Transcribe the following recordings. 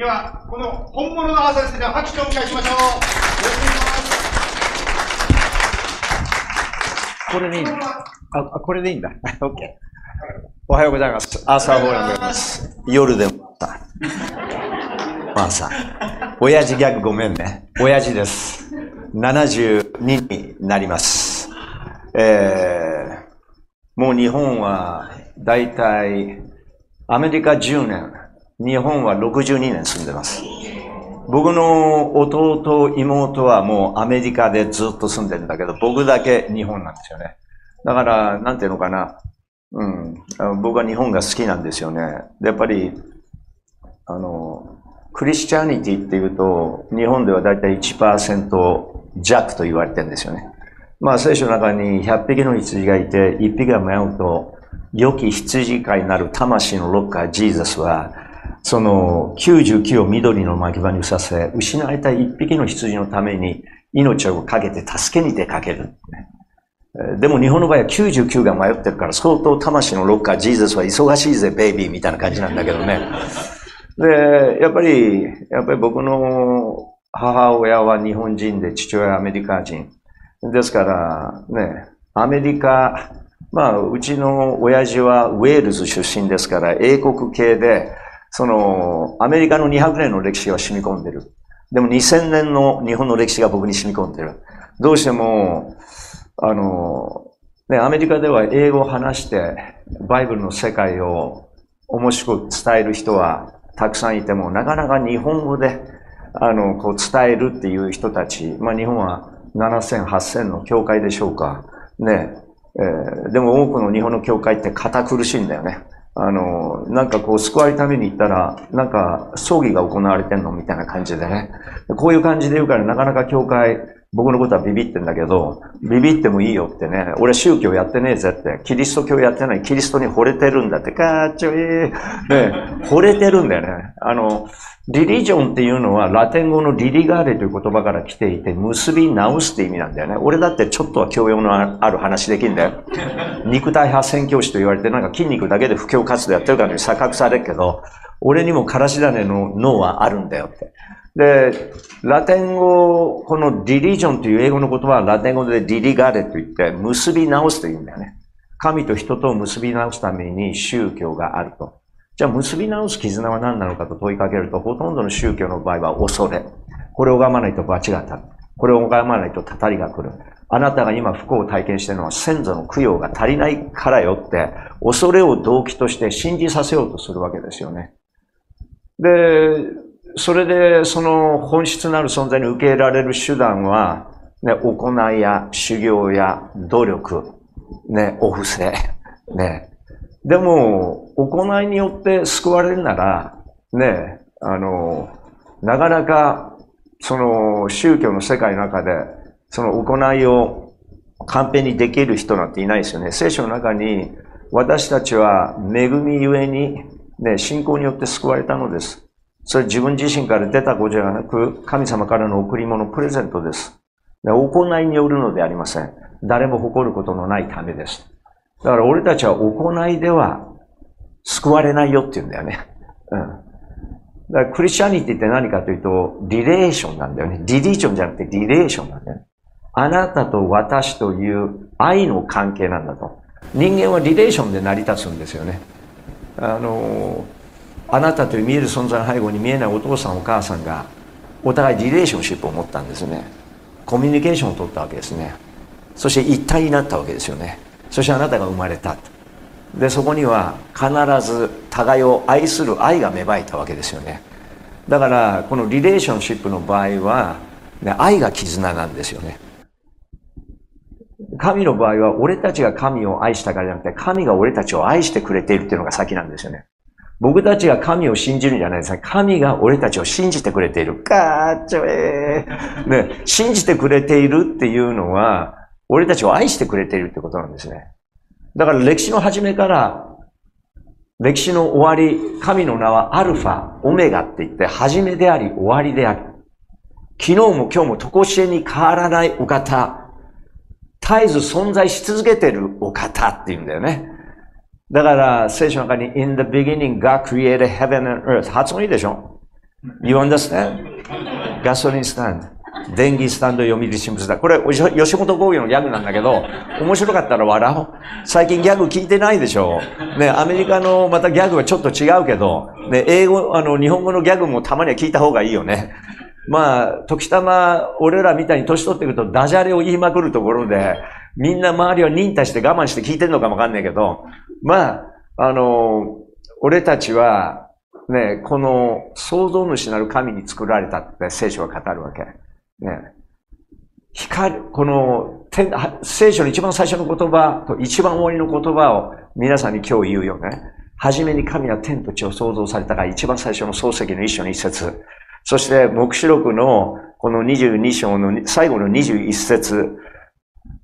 では、この本物のアーサーですね、拍手をお迎えしましょう。よろしくお願いします。これでいいんだ。あ、これでいいんだ。オッケー。おはようございます。アーサー・ボーランでございます。夜でもさ。まあさ。親父ギャグごめんね。親父です。72になります。えー、もう日本はだいたいアメリカ10年、日本は62年住んでます。僕の弟、妹はもうアメリカでずっと住んでるんだけど、僕だけ日本なんですよね。だから、なんていうのかな。うん。僕は日本が好きなんですよね。でやっぱり、あの、クリスチャニティっていうと、日本ではだいたい1%弱と言われてるんですよね。まあ聖書の中に100匹の羊がいて、1匹が迷うと、良き羊飼いなる魂のロッカー、ジーザスは、その99を緑の牧場にさせ、失われた1匹の羊のために命をかけて助けに出かける。でも日本の場合は99が迷ってるから、相当魂のロッカー、ジーザスは忙しいぜ、ベイビーみたいな感じなんだけどね。で、やっぱり、やっぱり僕の母親は日本人で、父親はアメリカ人。ですから、ね、アメリカ、まあ、うちの親父はウェールズ出身ですから、英国系で、その、アメリカの200年の歴史が染み込んでる。でも2000年の日本の歴史が僕に染み込んでる。どうしても、あの、ね、アメリカでは英語を話して、バイブルの世界を面白く伝える人はたくさんいても、なかなか日本語で、あの、こう伝えるっていう人たち、まあ日本は7000、8000の教会でしょうか。ね。えーでも多くの日本の教会って堅苦しいんだよね。あの、なんかこう救われるために行ったら、なんか葬儀が行われてんのみたいな感じでね。こういう感じで言うからなかなか教会、僕のことはビビってんだけど、ビビってもいいよってね、俺宗教やってねえぜって、キリスト教やってない、キリストに惚れてるんだって、かっちょいい。ね、惚れてるんだよね。あの、リリジョンっていうのはラテン語のリリガーレという言葉から来ていて、結び直すって意味なんだよね。俺だってちょっとは教養のある話できんだよ。肉体派宣教師と言われて、なんか筋肉だけで布教活動やってるからに錯覚されるけど、俺にもからし種の脳はあるんだよって。で、ラテン語、このリリジョンという英語の言葉はラテン語でリリガーレと言って、結び直すというんだよね。神と人とを結び直すために宗教があると。じゃあ結び直す絆は何なのかと問いかけると、ほとんどの宗教の場合は恐れ。これを拝まないと罰が当たる。これを拝まないとたたりが来る。あなたが今不幸を体験しているのは先祖の供養が足りないからよって、恐れを動機として信じさせようとするわけですよね。で、それでその本質なる存在に受け入れられる手段は、ね、行いや修行や努力、ね、お布施、ね。でも、行いによって救われるなら、ね、あの、なかなか、その宗教の世界の中で、その行いを完璧にできる人なんていないですよね。聖書の中に、私たちは恵みゆえに、ね、信仰によって救われたのです。それ自分自身から出た子じゃなく、神様からの贈り物、プレゼントです。行いによるのでありません。誰も誇ることのないためです。だから俺たちは行いでは救われないよって言うんだよね。うん。だからクリスチャニティって何かというと、リレーションなんだよね。リリーションじゃなくてリレーションなんだよね。あなたと私という愛の関係なんだと。人間はリレーションで成り立つんですよね。あの、あなたという見える存在の背後に見えないお父さんお母さんがお互いリレーションシップを持ったんですね。コミュニケーションを取ったわけですね。そして一体になったわけですよね。そしてあなたが生まれた。で、そこには必ず互いを愛する愛が芽生えたわけですよね。だから、このリレーションシップの場合は、ね、愛が絆なんですよね。神の場合は、俺たちが神を愛したからじゃなくて、神が俺たちを愛してくれているっていうのが先なんですよね。僕たちが神を信じるんじゃないですか。神が俺たちを信じてくれている。かーっちょえー。ね、信じてくれているっていうのは、俺たちを愛してくれているってことなんですね。だから歴史の始めから、歴史の終わり、神の名はアルファ、オメガって言って、始めであり終わりである。昨日も今日も常しえに変わらないお方。絶えず存在し続けてるお方って言うんだよね。だから、聖書の中に、in the beginning God created heaven and earth。発音いいでしょ？You understand? ガソリンスタンド。電気スタンド読売新聞だ。これ、吉本興業のギャグなんだけど、面白かったら笑おう。最近ギャグ聞いてないでしょ？ね、アメリカのまたギャグはちょっと違うけど、ね、英語、あの、日本語のギャグもたまには聞いた方がいいよね。まあ、時たま、俺らみたいに年取ってくるとダジャレを言いまくるところで、みんな周りは忍耐して我慢して聞いてるのかもわかんないけど、まあ、あの、俺たちは、ね、この創造主なる神に作られたって聖書は語るわけ。ね。光、この、聖書の一番最初の言葉と一番終わりの言葉を皆さんに今日言うよね。はじめに神は天と地を創造されたが一番最初の漱石の一章の一節。そして、目視録のこの22章の最後の21節。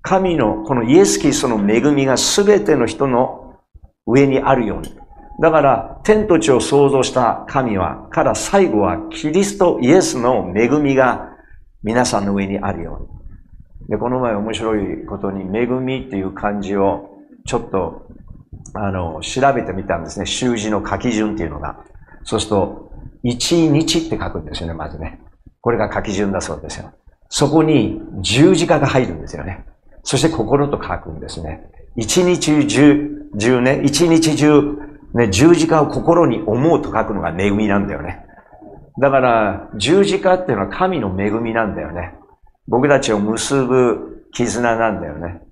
神のこのイエス・キリストの恵みが全ての人の上にあるように。だから、天と地を創造した神は、から最後はキリスト、イエスの恵みが皆さんの上にあるように。で、この前面白いことに、恵みっていう漢字をちょっと、あの、調べてみたんですね。習字の書き順っていうのが。そうすると、一日って書くんですよね、まずね。これが書き順だそうですよ。そこに十字架が入るんですよね。そして心と書くんですね。一日中、中ね、一日中、ね、十字架を心に思うと書くのが恵みなんだよね。だから、十字架っていうのは神の恵みなんだよね。僕たちを結ぶ絆なんだよね。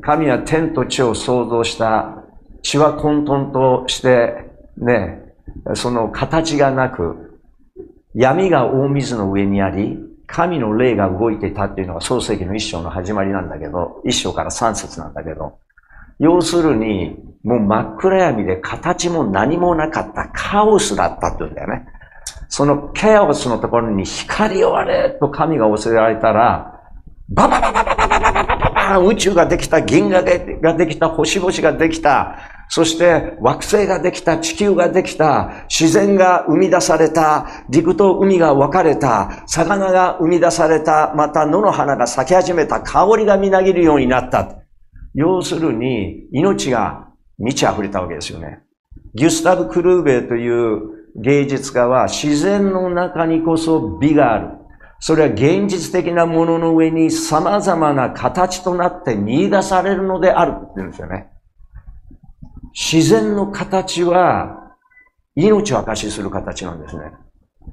神は天と地を創造した血は混沌としてね、その形がなく、闇が大水の上にあり、神の霊が動いていたっていうのが創世記の一章の始まりなんだけど、一章から三節なんだけど、要するに、もう真っ暗闇で形も何もなかったカオスだったって言うんだよね。そのケオスのところに光をあれと神が教えられたら、バババババババババババ宇宙ができた、銀河ができた、星々ができた、そして惑星ができた、地球ができた、自然が生み出された、陸と海が分かれた、魚が生み出された、また野の花が咲き始めた、香りがみなぎるようになった。要するに、命が満ち溢れたわけですよね。ギュスタブ・クルーベという芸術家は自然の中にこそ美がある。それは現実的なものの上に様々な形となって見出されるのであるって言うんですよね。自然の形は命を証しする形なんですね。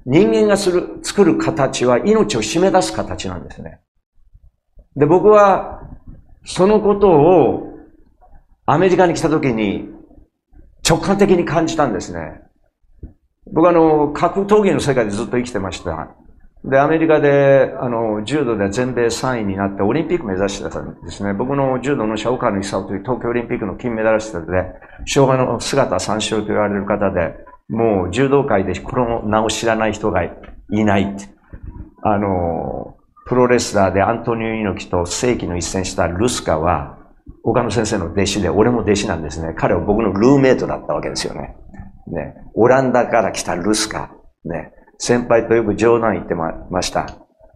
人間がする、作る形は命を締め出す形なんですね。で、僕はそのことをアメリカに来た時に直感的に感じたんですね。僕はあの、格闘技の世界でずっと生きてました。で、アメリカで、あの、柔道で全米3位になってオリンピック目指してたんですね。僕の柔道のシャオカーの勲という東京オリンピックの金メダリストで、昭和の姿三章と言われる方で、もう柔道界でこの名を知らない人がいないあの、プロレスラーでアントニオ猪木と世紀の一戦したルスカは、岡野先生の弟子で、俺も弟子なんですね。彼は僕のルーメイトだったわけですよね。ね、オランダから来たルスカ、ね、先輩とよく冗談言ってました。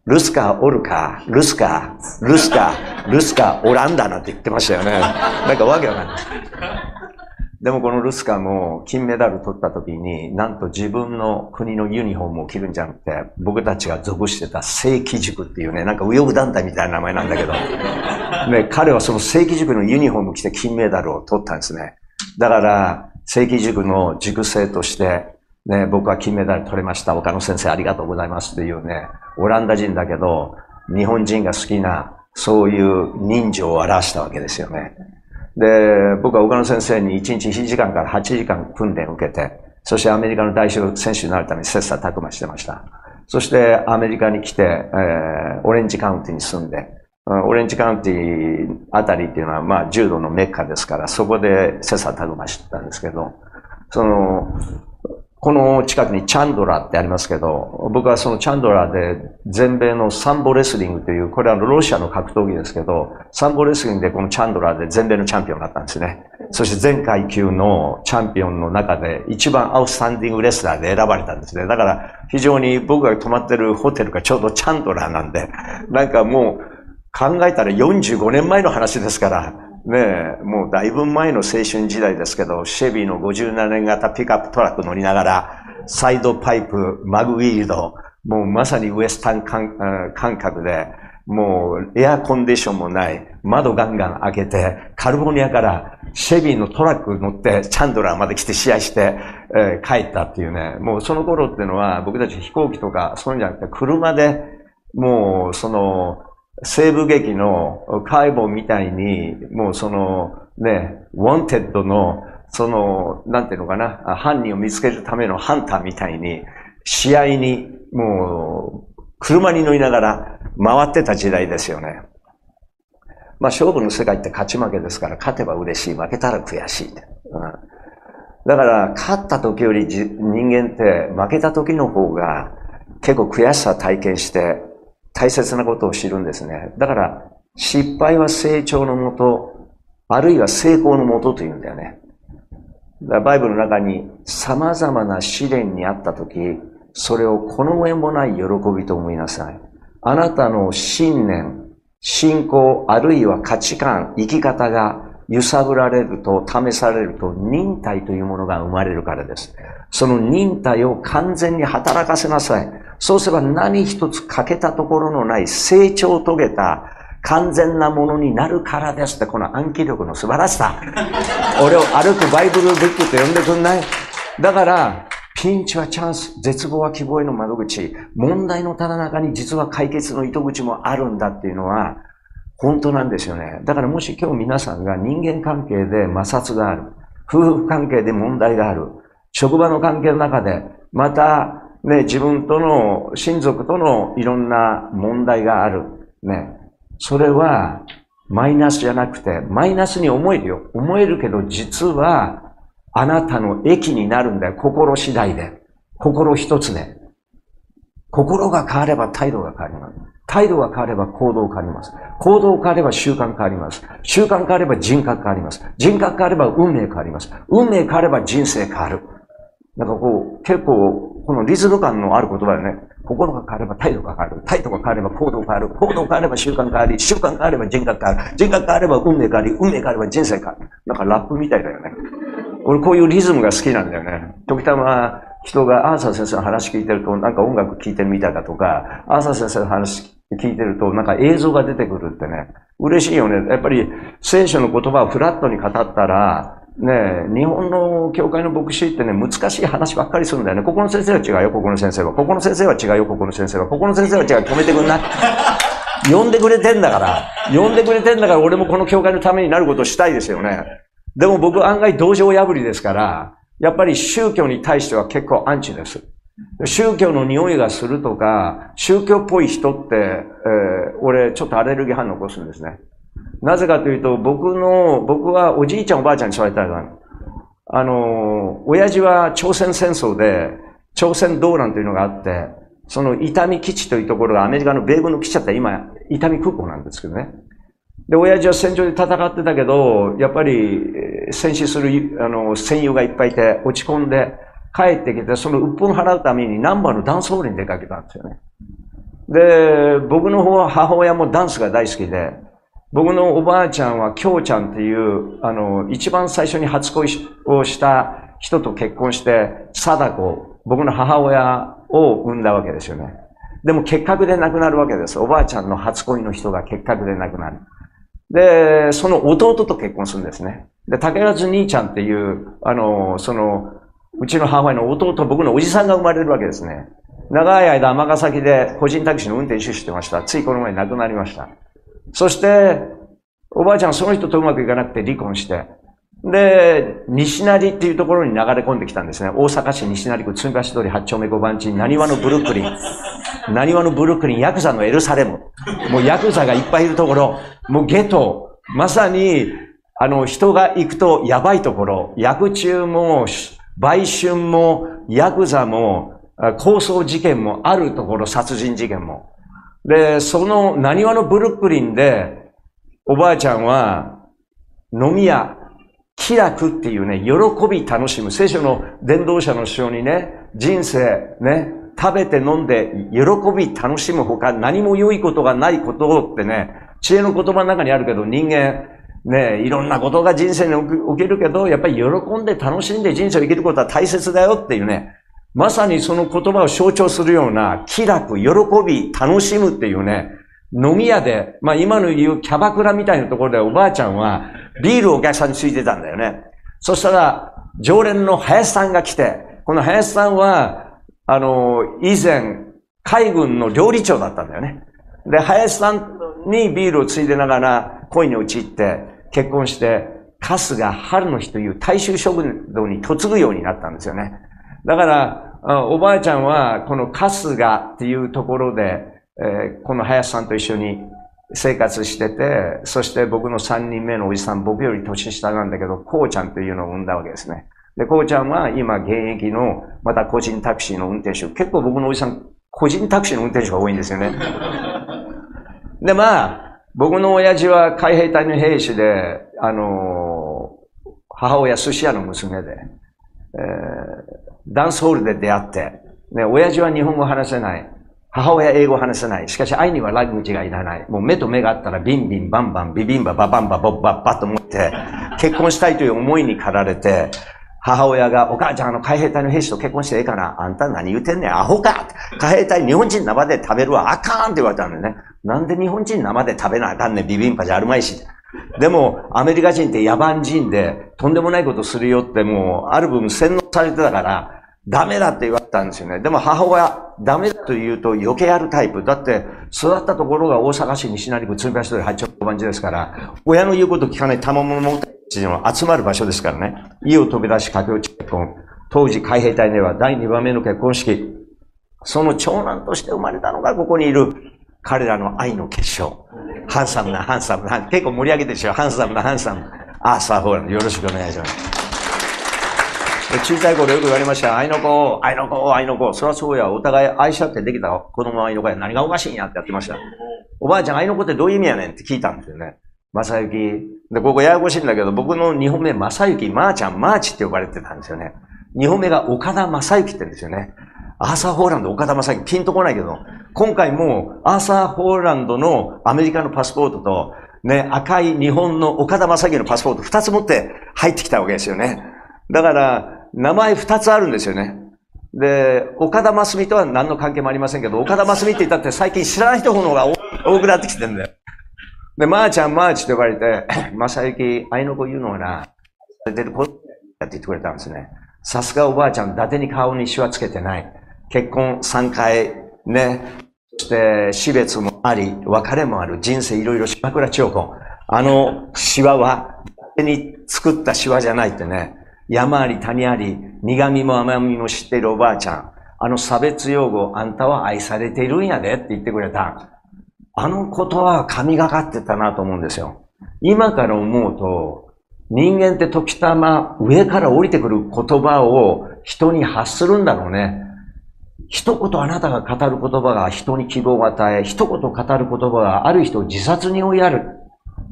ルスカおるか、ルスカ、ルスカ、ルスカ、オランダなんて言ってましたよね。なんかわけわかんない。でもこのルスカも金メダル取った時に、なんと自分の国のユニフォームを着るんじゃなくて、僕たちが属してた正規塾っていうね、なんか右翼団体みたいな名前なんだけど、ね、彼はその正規塾のユニフォーム着て金メダルを取ったんですね。だから、正規塾の塾生として、ね、僕は金メダル取れました。岡野先生ありがとうございますっていうね、オランダ人だけど、日本人が好きな、そういう人情を表したわけですよね。で、僕は岡野先生に1日1時間から8時間訓練を受けて、そしてアメリカの代表選手になるために切磋琢磨してました。そしてアメリカに来て、えー、オレンジカウンティに住んで、オレンジカウンティあたりっていうのは、まあ、柔道のメッカですから、そこで切磋琢磨してたんですけど、その、この近くにチャンドラってありますけど、僕はそのチャンドラで全米のサンボレスリングという、これはロシアの格闘技ですけど、サンボレスリングでこのチャンドラで全米のチャンピオンになったんですね。そして全階級のチャンピオンの中で一番アウトスタンディングレスラーで選ばれたんですね。だから非常に僕が泊まってるホテルがちょうどチャンドラーなんで、なんかもう、考えたら45年前の話ですから、ねえ、もうだいぶ前の青春時代ですけど、シェビーの57年型ピックアップトラック乗りながら、サイドパイプ、マグウィールド、もうまさにウエスタン感覚で、もうエアコンディションもない、窓ガンガン開けて、カリフォルニアからシェビーのトラック乗って、チャンドラーまで来て試合して、えー帰ったっていうね、もうその頃っていうのは僕たち飛行機とかそういうんじゃなくて、車でもうその西部劇のカウボーイみたいに、もうそのね、 wanted のその、なんていうのかな、犯人を見つけるためのハンターみたいに、試合にもう車に乗りながら回ってた時代ですよね。まあ勝負の世界って勝ち負けですから、勝てば嬉しい、負けたら悔しい。うんだから、勝った時よりじ人間って負けた時の方が結構悔しさ体験して大切なことを知るんですね。だから、失敗は成長のもと、あるいは成功のもとというんだよね。だバイブルの中に様々な試練にあった時、それをこの上もない喜びと思いなさい。あなたの信念、信仰、あるいは価値観、生き方が揺さぶられると、試されると、忍耐というものが生まれるからです。その忍耐を完全に働かせなさい。そうすれば何一つ欠けたところのない成長を遂げた完全なものになるからですって、この暗記力の素晴らしさ。俺を歩くバイブルブックと呼んでくんない？だから、ピンチはチャンス、絶望は希望への窓口、問題のただ中に実は解決の糸口もあるんだっていうのは、本当なんですよね。だからもし今日皆さんが人間関係で摩擦がある、夫婦関係で問題がある、職場の関係の中で、また、ね、自分との、親族とのいろんな問題がある。ね。それは、マイナスじゃなくて、マイナスに思えるよ。思えるけど、実は、あなたの益になるんだよ。心次第で。心一つで。心が変われば態度が変わります。態度が変われば行動変わります。行動変われば習慣変わります。習慣変われば人格変わります。人格変われば運命変わります。運命変われば人生変わる。なんかこう、結構、このリズム感のある言葉でね、心が変われば態度が変わる。態度が変われば行動が変わる。行動が変われば習慣が変わり、習慣が変われば人格が変わる。人格が変われば運命が変わり、運命が変われば人生が変わる。なんかラップみたいだよね。俺こういうリズムが好きなんだよね。時たま人がアーサー先生の話聞いてるとなんか音楽聴いてるみたいだとか、アーサー先生の話聞いてるとなんか映像が出てくるってね。嬉しいよね。やっぱり聖書の言葉をフラットに語ったら、ね日本の教会の牧師ってね、難しい話ばっかりするんだよね。ここの先生は違うよ、ここの先生は。ここの先生は違うよ、ここの先生は。ここの先生は違う。止めてくんな。呼んでくれてんだから。呼んでくれてんだから、俺もこの教会のためになることをしたいですよね。でも僕案外同情破りですから、やっぱり宗教に対しては結構アンチです。宗教の匂いがするとか、宗教っぽい人って、えー俺ちょっとアレルギー反応起こすんですね。なぜかというと、僕の、僕はおじいちゃんおばあちゃんに育てたから、あの、親父は朝鮮戦争で、朝鮮動乱というのがあって、その伊丹基地というところがアメリカの米軍の基地だったら今、伊丹空港なんですけどね。で、親父は戦場で戦ってたけど、やっぱり戦死するあの戦友がいっぱいいて落ち込んで帰ってきて、その鬱憤を払うためにナンバーのダンスホールに出かけたんですよね。で、僕の方は母親もダンスが大好きで、僕のおばあちゃんは京ちゃんっていう、あの、一番最初に初恋をした人と結婚して、貞子、僕の母親を産んだわけですよね。でも結核で亡くなるわけです。おばあちゃんの初恋の人が結核で亡くなる。で、その弟と結婚するんですね。で、竹安兄ちゃんっていう、あの、その、うちの母親の弟、僕のおじさんが生まれるわけですね。長い間尼崎で個人タクシーの運転手してました。ついこの前亡くなりました。そして、おばあちゃんはその人とうまくいかなくて離婚して、で、西成っていうところに流れ込んできたんですね。大阪市西成区、つ橋通り8丁目5番地、何話のブルックリン。何話のブルックリン、ヤクザのエルサレム。もうヤクザがいっぱいいるところ、もうゲト、まさに、あの、人が行くとやばいところ、薬中も、売春も、ヤクザも、あ抗争事件もあるところ、殺人事件も。で、その、何話のブルックリンで、おばあちゃんは、飲み屋、気楽っていうね、喜び楽しむ。聖書の伝道者の書にね、人生ね、食べて飲んで喜び楽しむほか何も良いことがないことをってね、知恵の言葉の中にあるけど人間、ね、いろんなことが人生に起き起きるけど、やっぱり喜んで楽しんで人生を生きることは大切だよっていうね、まさにその言葉を象徴するような気楽、喜び、楽しむっていうね、飲み屋で、まあ今の言うキャバクラみたいなところでおばあちゃんはビールをお客さんについてたんだよね。そしたら、常連の林さんが来て、この林さんは、あの、以前、海軍の料理長だったんだよね。で、林さんにビールをついでながら恋に陥って結婚して、春日春の日という大衆食堂に嫁ぐようになったんですよね。だから、おばあちゃんはこの春日っていうところで、えー、この林さんと一緒に生活してて、そして僕の3人目のおじさん、僕より年下なんだけど、こうちゃんというのを産んだわけですね。で、こうちゃんは今現役の、また個人タクシーの運転手。結構僕のおじさん、個人タクシーの運転手が多いんですよね。で、まあ、僕の親父は海兵隊の兵士で、あのー、母親寿司屋の娘で、えー、ダンスホールで出会って、ね、親父は日本語話せない。母親英語話せない。しかし愛にはラグジがいらない。もう目と目があったらビンビンバンバンビビンバババンバボッバッバと思って結婚したいという思いに駆られて母親が、お母ちゃん、あの、海兵隊の兵士と結婚してええかなあんた何言うてんねん、アホか海兵隊日本人生で食べるわ、あかんって言われたのね。なんで日本人生で食べなあかんねん、ビビンパじゃあるまいし。でも、アメリカ人って野蛮人で、とんでもないことするよってもう、ある分洗脳されてたから、ダメだって言われたんですよね。でも母親、ダメだと言うと余計やるタイプ。だって、育ったところが大阪市西成区鶴橋通り八丁番地ですから、親の言うこと聞かない賜物持っての集まる場所ですからね。家を飛び出し駆け落ち結婚。当時海兵隊では第2番目の結婚式。その長男として生まれたのがここにいる彼らの愛の結晶。ハンサムなハンサムな、結構盛り上げてしょ。ハンサムなハンサム。アーサー・ホーランド。よろしくお願いします。小さい頃よく言われました。愛の子、愛の子、愛の子。そりゃそうや。お互い愛し合ってできた子供の愛の子や。何がおかしいんやってやってました。おばあちゃん愛の子ってどういう意味やねんって聞いたんですよね。正幸。で、ここややこしいんだけど、僕の日本名、正幸、まーちゃん、マーチって呼ばれてたんですよね。日本名が岡田正幸って言うんですよね。アーサー・ホーランド、岡田正幸、ピンとこないけど、今回もアーサー・ホーランドのアメリカのパスポートと、ね、赤い日本の岡田正幸のパスポート二つ持って入ってきたわけですよね。だから、名前二つあるんですよね。で、岡田真澄とは何の関係もありませんけど、岡田真澄って言ったって最近知らない人の方が多くなってきてるんだよ。で、まー、あ、ちゃん、まーちって呼ばれて、まさゆき、愛の子言うのはな、出てる子って言ってくれたんですね。さすがおばあちゃん、伊達に顔にシワつけてない。結婚3回、ね、そして死別もあり、別れもある、人生いろいろ島倉千代子。あのシワは、伊達に作ったシワじゃないってね、山あり谷あり、苦味も甘みも知っているおばあちゃん。あの差別用語、あんたは愛されているんやでって言ってくれた。あのことは神がかってたなと思うんですよ。今から思うと、人間って時たま上から降りてくる言葉を人に発するんだろうね。一言あなたが語る言葉が人に希望を与え、一言語る言葉がある人を自殺に追いやる。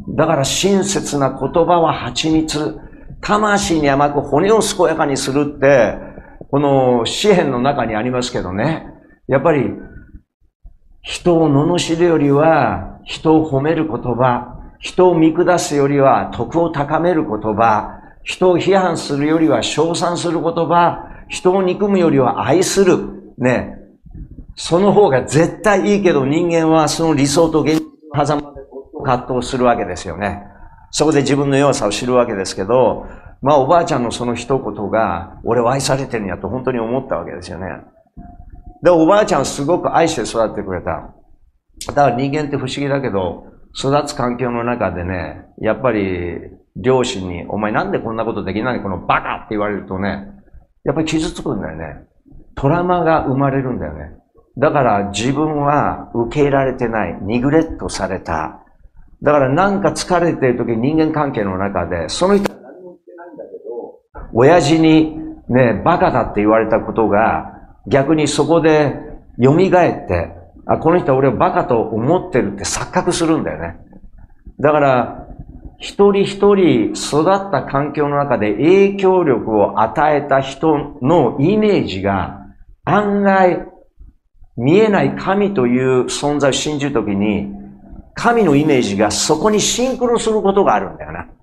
だから親切な言葉は蜂蜜。魂に甘く骨を健やかにするって、この詩篇の中にありますけどね。やっぱり人を罵るよりは、人を褒める言葉、人を見下すよりは徳を高める言葉、人を批判するよりは称賛する言葉、人を憎むよりは愛する。ね。その方が絶対いいけど人間はその理想と現実の狭間で葛藤するわけですよね。そこで自分の弱さを知るわけですけど、まあおばあちゃんのその一言が、俺は愛されてるんやと本当に思ったわけですよね。で、おばあちゃんすごく愛して育ってくれた。だから人間って不思議だけど、育つ環境の中でね、やっぱり両親に、お前なんでこんなことできないこのバカって言われるとね、やっぱり傷つくんだよね。トラマが生まれるんだよね。だから自分は受け入れられてない。ニグレットされた。だからなんか疲れてる時人間関係の中で、その人は何も言ってないんだけど、親父にね、バカだって言われたことが、逆にそこで蘇って、あ、この人は俺をバカと思ってるって錯覚するんだよね。だから、一人一人育った環境の中で影響力を与えた人のイメージが案外見えない神という存在を信じるときに神のイメージがそこにシンクロすることがあるんだよな。だか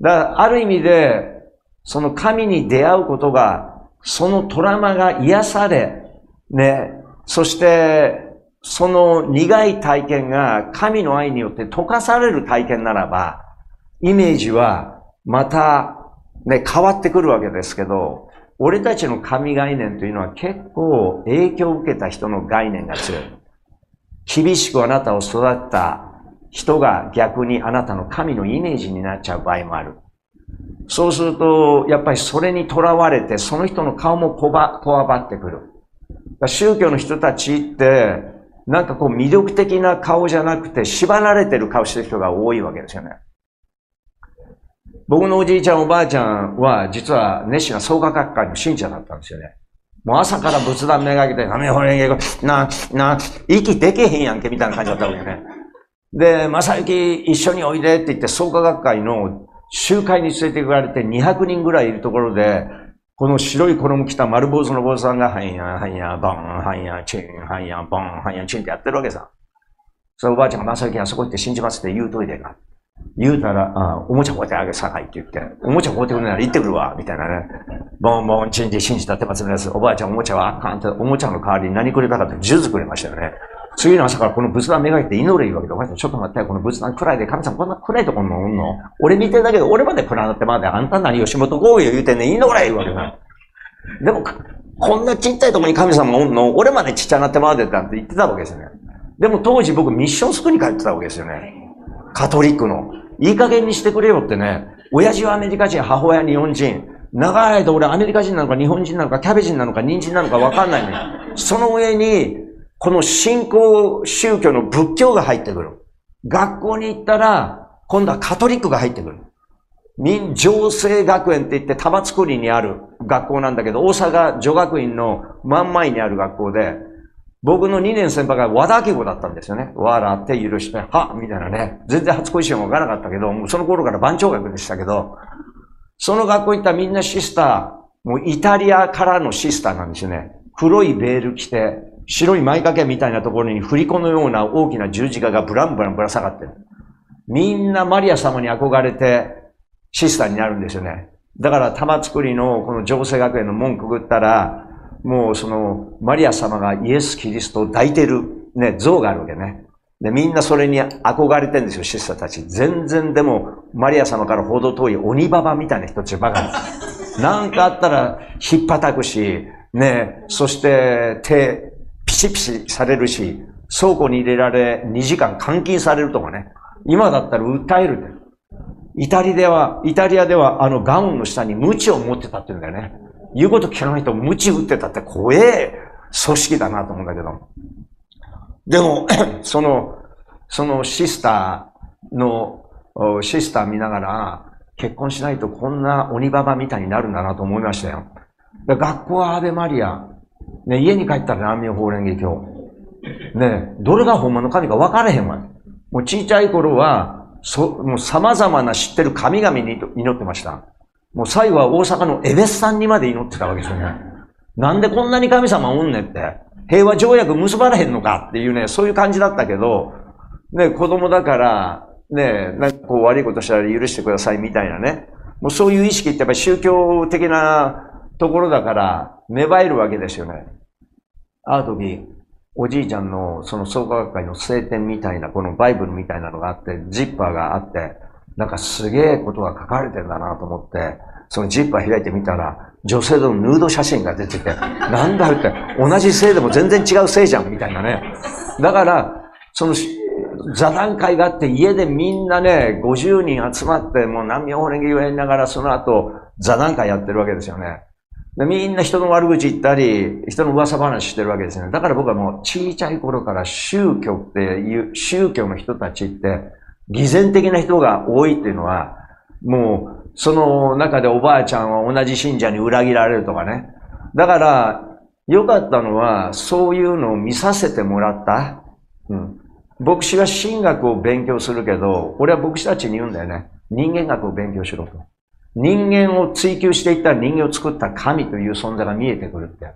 らある意味でその神に出会うことがそのトラウマが癒され、ね、そして、その苦い体験が神の愛によって溶かされる体験ならば、イメージはまたね、変わってくるわけですけど、俺たちの神概念というのは結構影響を受けた人の概念が強い。厳しくあなたを育った人が逆にあなたの神のイメージになっちゃう場合もある。そうすると、やっぱりそれにとらわれて、その人の顔もこば、こわばってくる。宗教の人たちって、なんかこう魅力的な顔じゃなくて、縛られてる顔してる人が多いわけですよね。僕のおじいちゃんおばあちゃんは、実は熱心な創価学会の信者だったんですよね。もう朝から仏壇めがけて、なめほれんげこ、な、な、息でけへんやんけ、みたいな感じだったわけね。で、正幸一緒においでって言って、創価学会の集会に連れて行かれて200人ぐらいいるところで、この白い衣着た丸坊主の坊主さんが、はいや、はいや、ボン、はいや、チン、はいや、ボン、はいや、チンってやってるわけさ。それおばあちゃんが正幸あそこ行って信じますって言うといてな。言うたら、あおもちゃこうやってあげさかいって言って、おもちゃこうやってくれなら行ってくるわ、みたいなね。ボンボン、チンチン、信じたってますです。おばあちゃんおもちゃはあかんって、おもちゃの代わりに何くれたかって、ジューズくれましたよね。次の朝からこの仏壇めがけて祈れ言うわけで、お前ちょっと待って、この仏壇暗いで、神さんこんな暗いところおんの？俺見てんだけど、俺まで暗なってまで、あんた何吉本豪雨言うてんねん、祈れ言うわけだ。でも、こんなちっちゃいところに神様おんの？俺までちっちゃなってまでって言ってたわけですよね。でも当時僕ミッションスクールに帰ってたわけですよね。カトリックの。いい加減にしてくれよってね。親父はアメリカ人、母親日本人。長い間俺アメリカ人なのか日本人なのかキャベジンなのか人参なのかわかんないね。その上に、この信仰宗教の仏教が入ってくる。学校に行ったら、今度はカトリックが入ってくる。民情生学園って言って玉造りにある学校なんだけど、大阪女学院の真ん前にある学校で、僕の2年先輩が和田明子だったんですよね。笑って許して、はみたいなね。全然初恋しようもわからなかったけど、もうその頃から番長学でしたけど、その学校行ったみんなシスター、もうイタリアからのシスターなんですよね。黒いベール着て、白い前掛けみたいなところに振り子のような大きな十字架がブランブランぶら下がってる。みんなマリア様に憧れてシスターになるんですよね。だから玉造りのこの情勢学園の門くぐったら、もうそのマリア様がイエス・キリストを抱いてるね、像があるわけね。で、みんなそれに憧れてるんですよ、シスターたち。全然でも、マリア様からほど遠い鬼ババみたいな人たちばかり。なんかあったら、引っ叩くし、ね、そして手、ピシピシされるし、倉庫に入れられ、2時間監禁されるとかね。今だったら訴える。イタリアでは、イタリアではあのガウンの下に鞭を持ってたって言うんだよね。言うこと聞かない人鞭打ってたって怖え組織だなと思うんだけど。でも、その、そのシスターの、シスター見ながら、結婚しないとこんな鬼ババみたいになるんだなと思いましたよ。学校はアベマリア。ね、家に帰ったら南明法蓮華経。ね、どれが本物の神か分からへんわ。もうちっちゃい頃は、そ、もう様々な知ってる神々に祈ってました。もう最後は大阪のエベスさんにまで祈ってたわけですよね。なんでこんなに神様おんねんって。平和条約結ばれへんのかっていうね、そういう感じだったけど、ね、子供だから、ね、なんかこう悪いことしたら許してくださいみたいなね。もうそういう意識ってやっぱり宗教的なところだから芽生えるわけですよね。ある時、おじいちゃんのその創価学会の聖典みたいな、このバイブルみたいなのがあって、ジッパーがあって、なんかすげえことが書かれてんだなと思って、そのジッパー開いてみたら、女性のヌード写真が出てて、なんだって、同じ性でも全然違う性じゃん、みたいなね。だから、その座談会があって、家でみんなね、50人集まって、もう何妙法蓮華経やりながら、その後、座談会やってるわけですよね。でみんな人の悪口言ったり、人の噂話してるわけですよね。だから僕はもう小さい頃から宗教っていう、宗教の人たちって、偽善的な人が多いっていうのは、もう、その中でおばあちゃんは同じ信者に裏切られるとかね。だから、良かったのは、そういうのを見させてもらった。うん。牧師は神学を勉強するけど、俺は牧師たちに言うんだよね。人間学を勉強しろと。人間を追求していったら人間を作った神という存在が見えてくるって。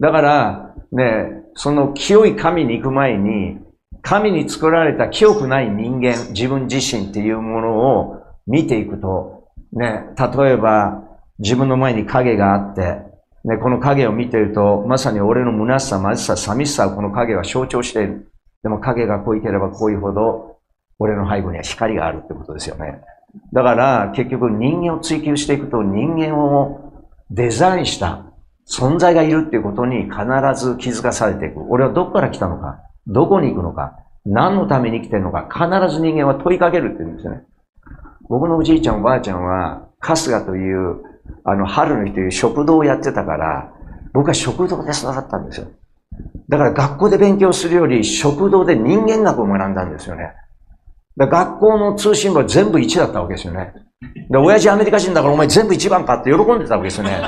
だから、ね、その清い神に行く前に、神に作られた清くない人間、自分自身っていうものを見ていくと、ね、例えば自分の前に影があって、ね、この影を見ていると、まさに俺の虚しさ、貧しさ、寂しさをこの影は象徴している。でも影が濃いければ濃いほど、俺の背後には光があるってことですよね。だから結局人間を追求していくと人間をデザインした存在がいるっていうことに必ず気づかされていく。俺はどこから来たのかどこに行くのか何のために生きてるのか必ず人間は問いかけるって言うんですよね。僕のおじいちゃんおばあちゃんは春日というあの春の日という食堂をやってたから僕は食堂で育ったんですよ。だから学校で勉強するより食堂で人間学を学んだんですよね。学校の通信簿は全部1だったわけですよね。で、親父アメリカ人だからお前全部1番かって喜んでたわけですよね。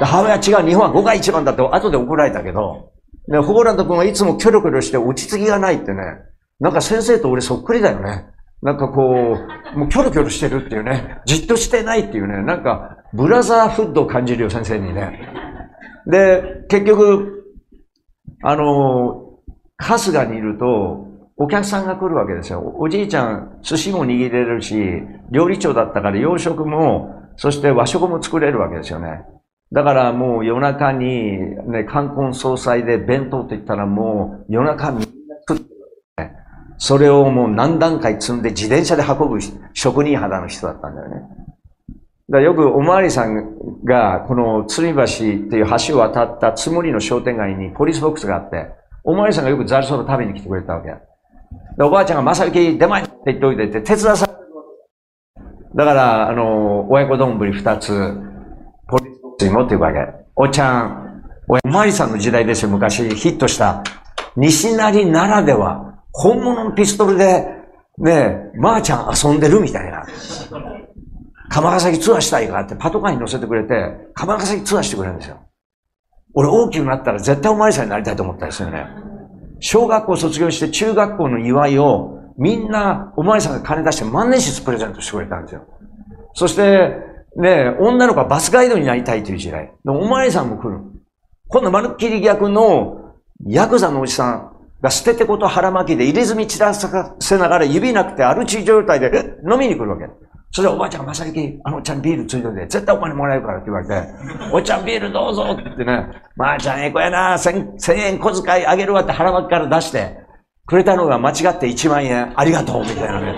母親は違う、日本は5が1番だって後で怒られたけど、で、ホーランド君はいつもキョロキョロして落ち着きがないってね。なんか先生と俺そっくりだよね。なんかこう、もうキョロキョロしてるっていうね。じっとしてないっていうね。なんか、ブラザーフッドを感じるよ、先生にね。で、結局、あの、春日にいると、お客さんが来るわけですよ。おじいちゃん、寿司も握れるし、料理長だったから洋食も、そして和食も作れるわけですよね。だからもう夜中に、ね、冠婚葬祭で弁当って言ったらもう夜中みんな作って、ね、それをもう何段階積んで自転車で運ぶ職人肌の人だったんだよね。だよくおまわりさんがこの釣り橋っていう橋を渡ったつむりの商店街にポリスボックスがあって、おまわりさんがよくザルそば食べに来てくれたわけ。で、おばあちゃんがまさき出前って言っておいてて手伝わさだから、あの、親子丼二つ、ポリスボックスに持っていくわけ。おちゃん、おまりさんの時代ですよ、昔ヒットした。西成ならでは、本物のピストルで、ねえまー、あ、ちゃん遊んでるみたいな。鎌ヶ崎ツアーしたいかってパトカーに乗せてくれて、鎌ヶ崎ツアーしてくれるんですよ。俺大きくなったら絶対お巡りさんになりたいと思ったんですよね。小学校卒業して中学校の祝いをみんなお巡りさんが金出して万年筆プレゼントしてくれたんですよ。そして、ね、女の子はバスガイドになりたいという時代。お巡りさんも来る。今度まるっきり逆のヤクザのおじさんが捨ててこと腹巻きで入れ墨散らさせながら指なくてアルチ状態で飲みに来るわけ。それでおばあちゃん、まさゆき、あのおっちゃんビールついてて、絶対お金もらえるからって言われて、おっちゃんビールどうぞってね、まあちゃんええ子やな、千、千円小遣いあげるわって腹巻きから出して、くれたのが間違って1万円、ありがとうみたいなね。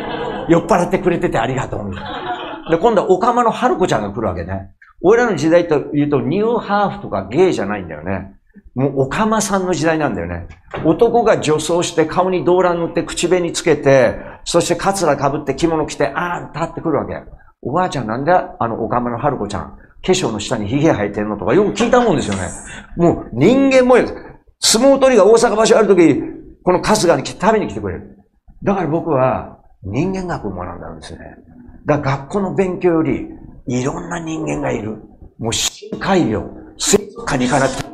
酔っ払ってくれててありがとうみたいな。で、今度はおかまの春子ちゃんが来るわけね。俺らの時代と言うと、ニューハーフとかゲイじゃないんだよね。もう、おかまさんの時代なんだよね。男が女装して顔に動乱塗って口紅つけて、そしてカツラ被って着物着て、あーん、立ってくるわけ。おばあちゃんなんであの、おかまの春子ちゃん、化粧の下に髭生えてんのとかよく聞いたもんですよね。もう人間も相撲取りが大阪場所あるとき、この春日に食べに来てくれる。だから僕は人間学を学んだんですね。だから学校の勉強よりいろんな人間がいる。もう深海魚、水族館に行かなくて。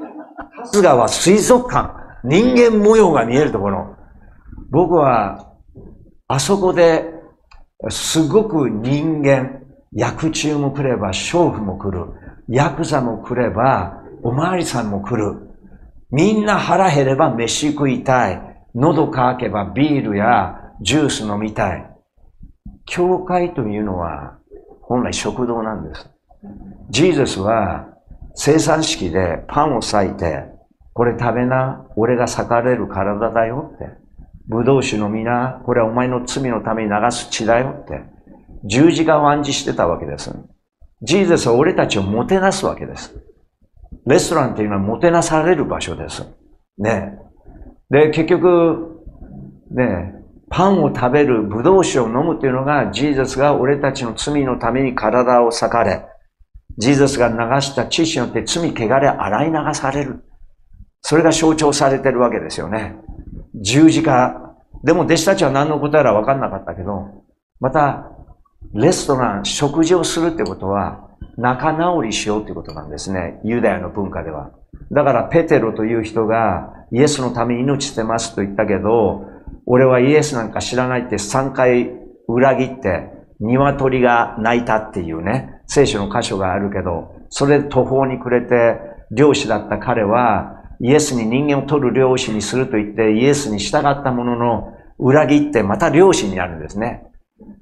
春日は水族館、人間模様が見えるところ。僕はあそこですごく人間、薬中も来れば、娼婦も来る。ヤクザも来れば、おまわりさんも来る。みんな腹減れば飯食いたい。喉乾けばビールやジュース飲みたい。教会というのは本来食堂なんです。ジーザスは生産式でパンを裂いて、これ食べな、俺が裂かれる体だよって。ブドウ酒飲みな、これはお前の罪のために流す血だよって。十字架を暗示してたわけです。ジーザスは俺たちをもてなすわけです。レストランっていうのはもてなされる場所です。ね。で、結局、ね、パンを食べる、ブドウ酒を飲むっていうのが、ジーザスが俺たちの罪のために体を裂かれ、ジーザスが流した血によって罪、汚れ、洗い流される。それが象徴されてるわけですよね。十字架。でも弟子たちは何の答えら分かんなかったけど、また、レストラン、食事をするってことは、仲直りしようってことなんですね。ユダヤの文化では。だから、ペテロという人が、イエスのために命捨てますと言ったけど、俺はイエスなんか知らないって3回裏切って、鶏が泣いたっていうね、聖書の箇所があるけど、それ途方に暮れて、漁師だった彼は、イエスに人間を取る漁師にすると言って、イエスに従ったものの、裏切ってまた漁師になるんですね。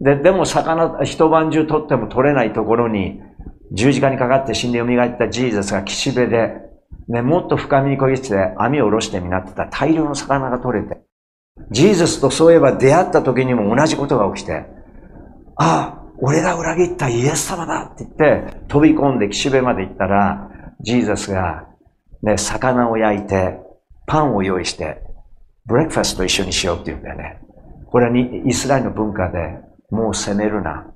で、でも魚、一晩中取っても取れないところに、十字架にかかって死んで蘇ったジーザスが岸辺でね、もっと深みにこぎして網を下ろしてみなってた大量の魚が取れて、ジーザスとそういえば出会った時にも同じことが起きて、ああ、俺が裏切ったイエス様だって言って飛び込んで岸辺まで行ったら、ジーザスがね、魚を焼いて、パンを用意して、ブレックファストと一緒にしようって言うんだよね。これはイスラエルの文化で、もう責めるな。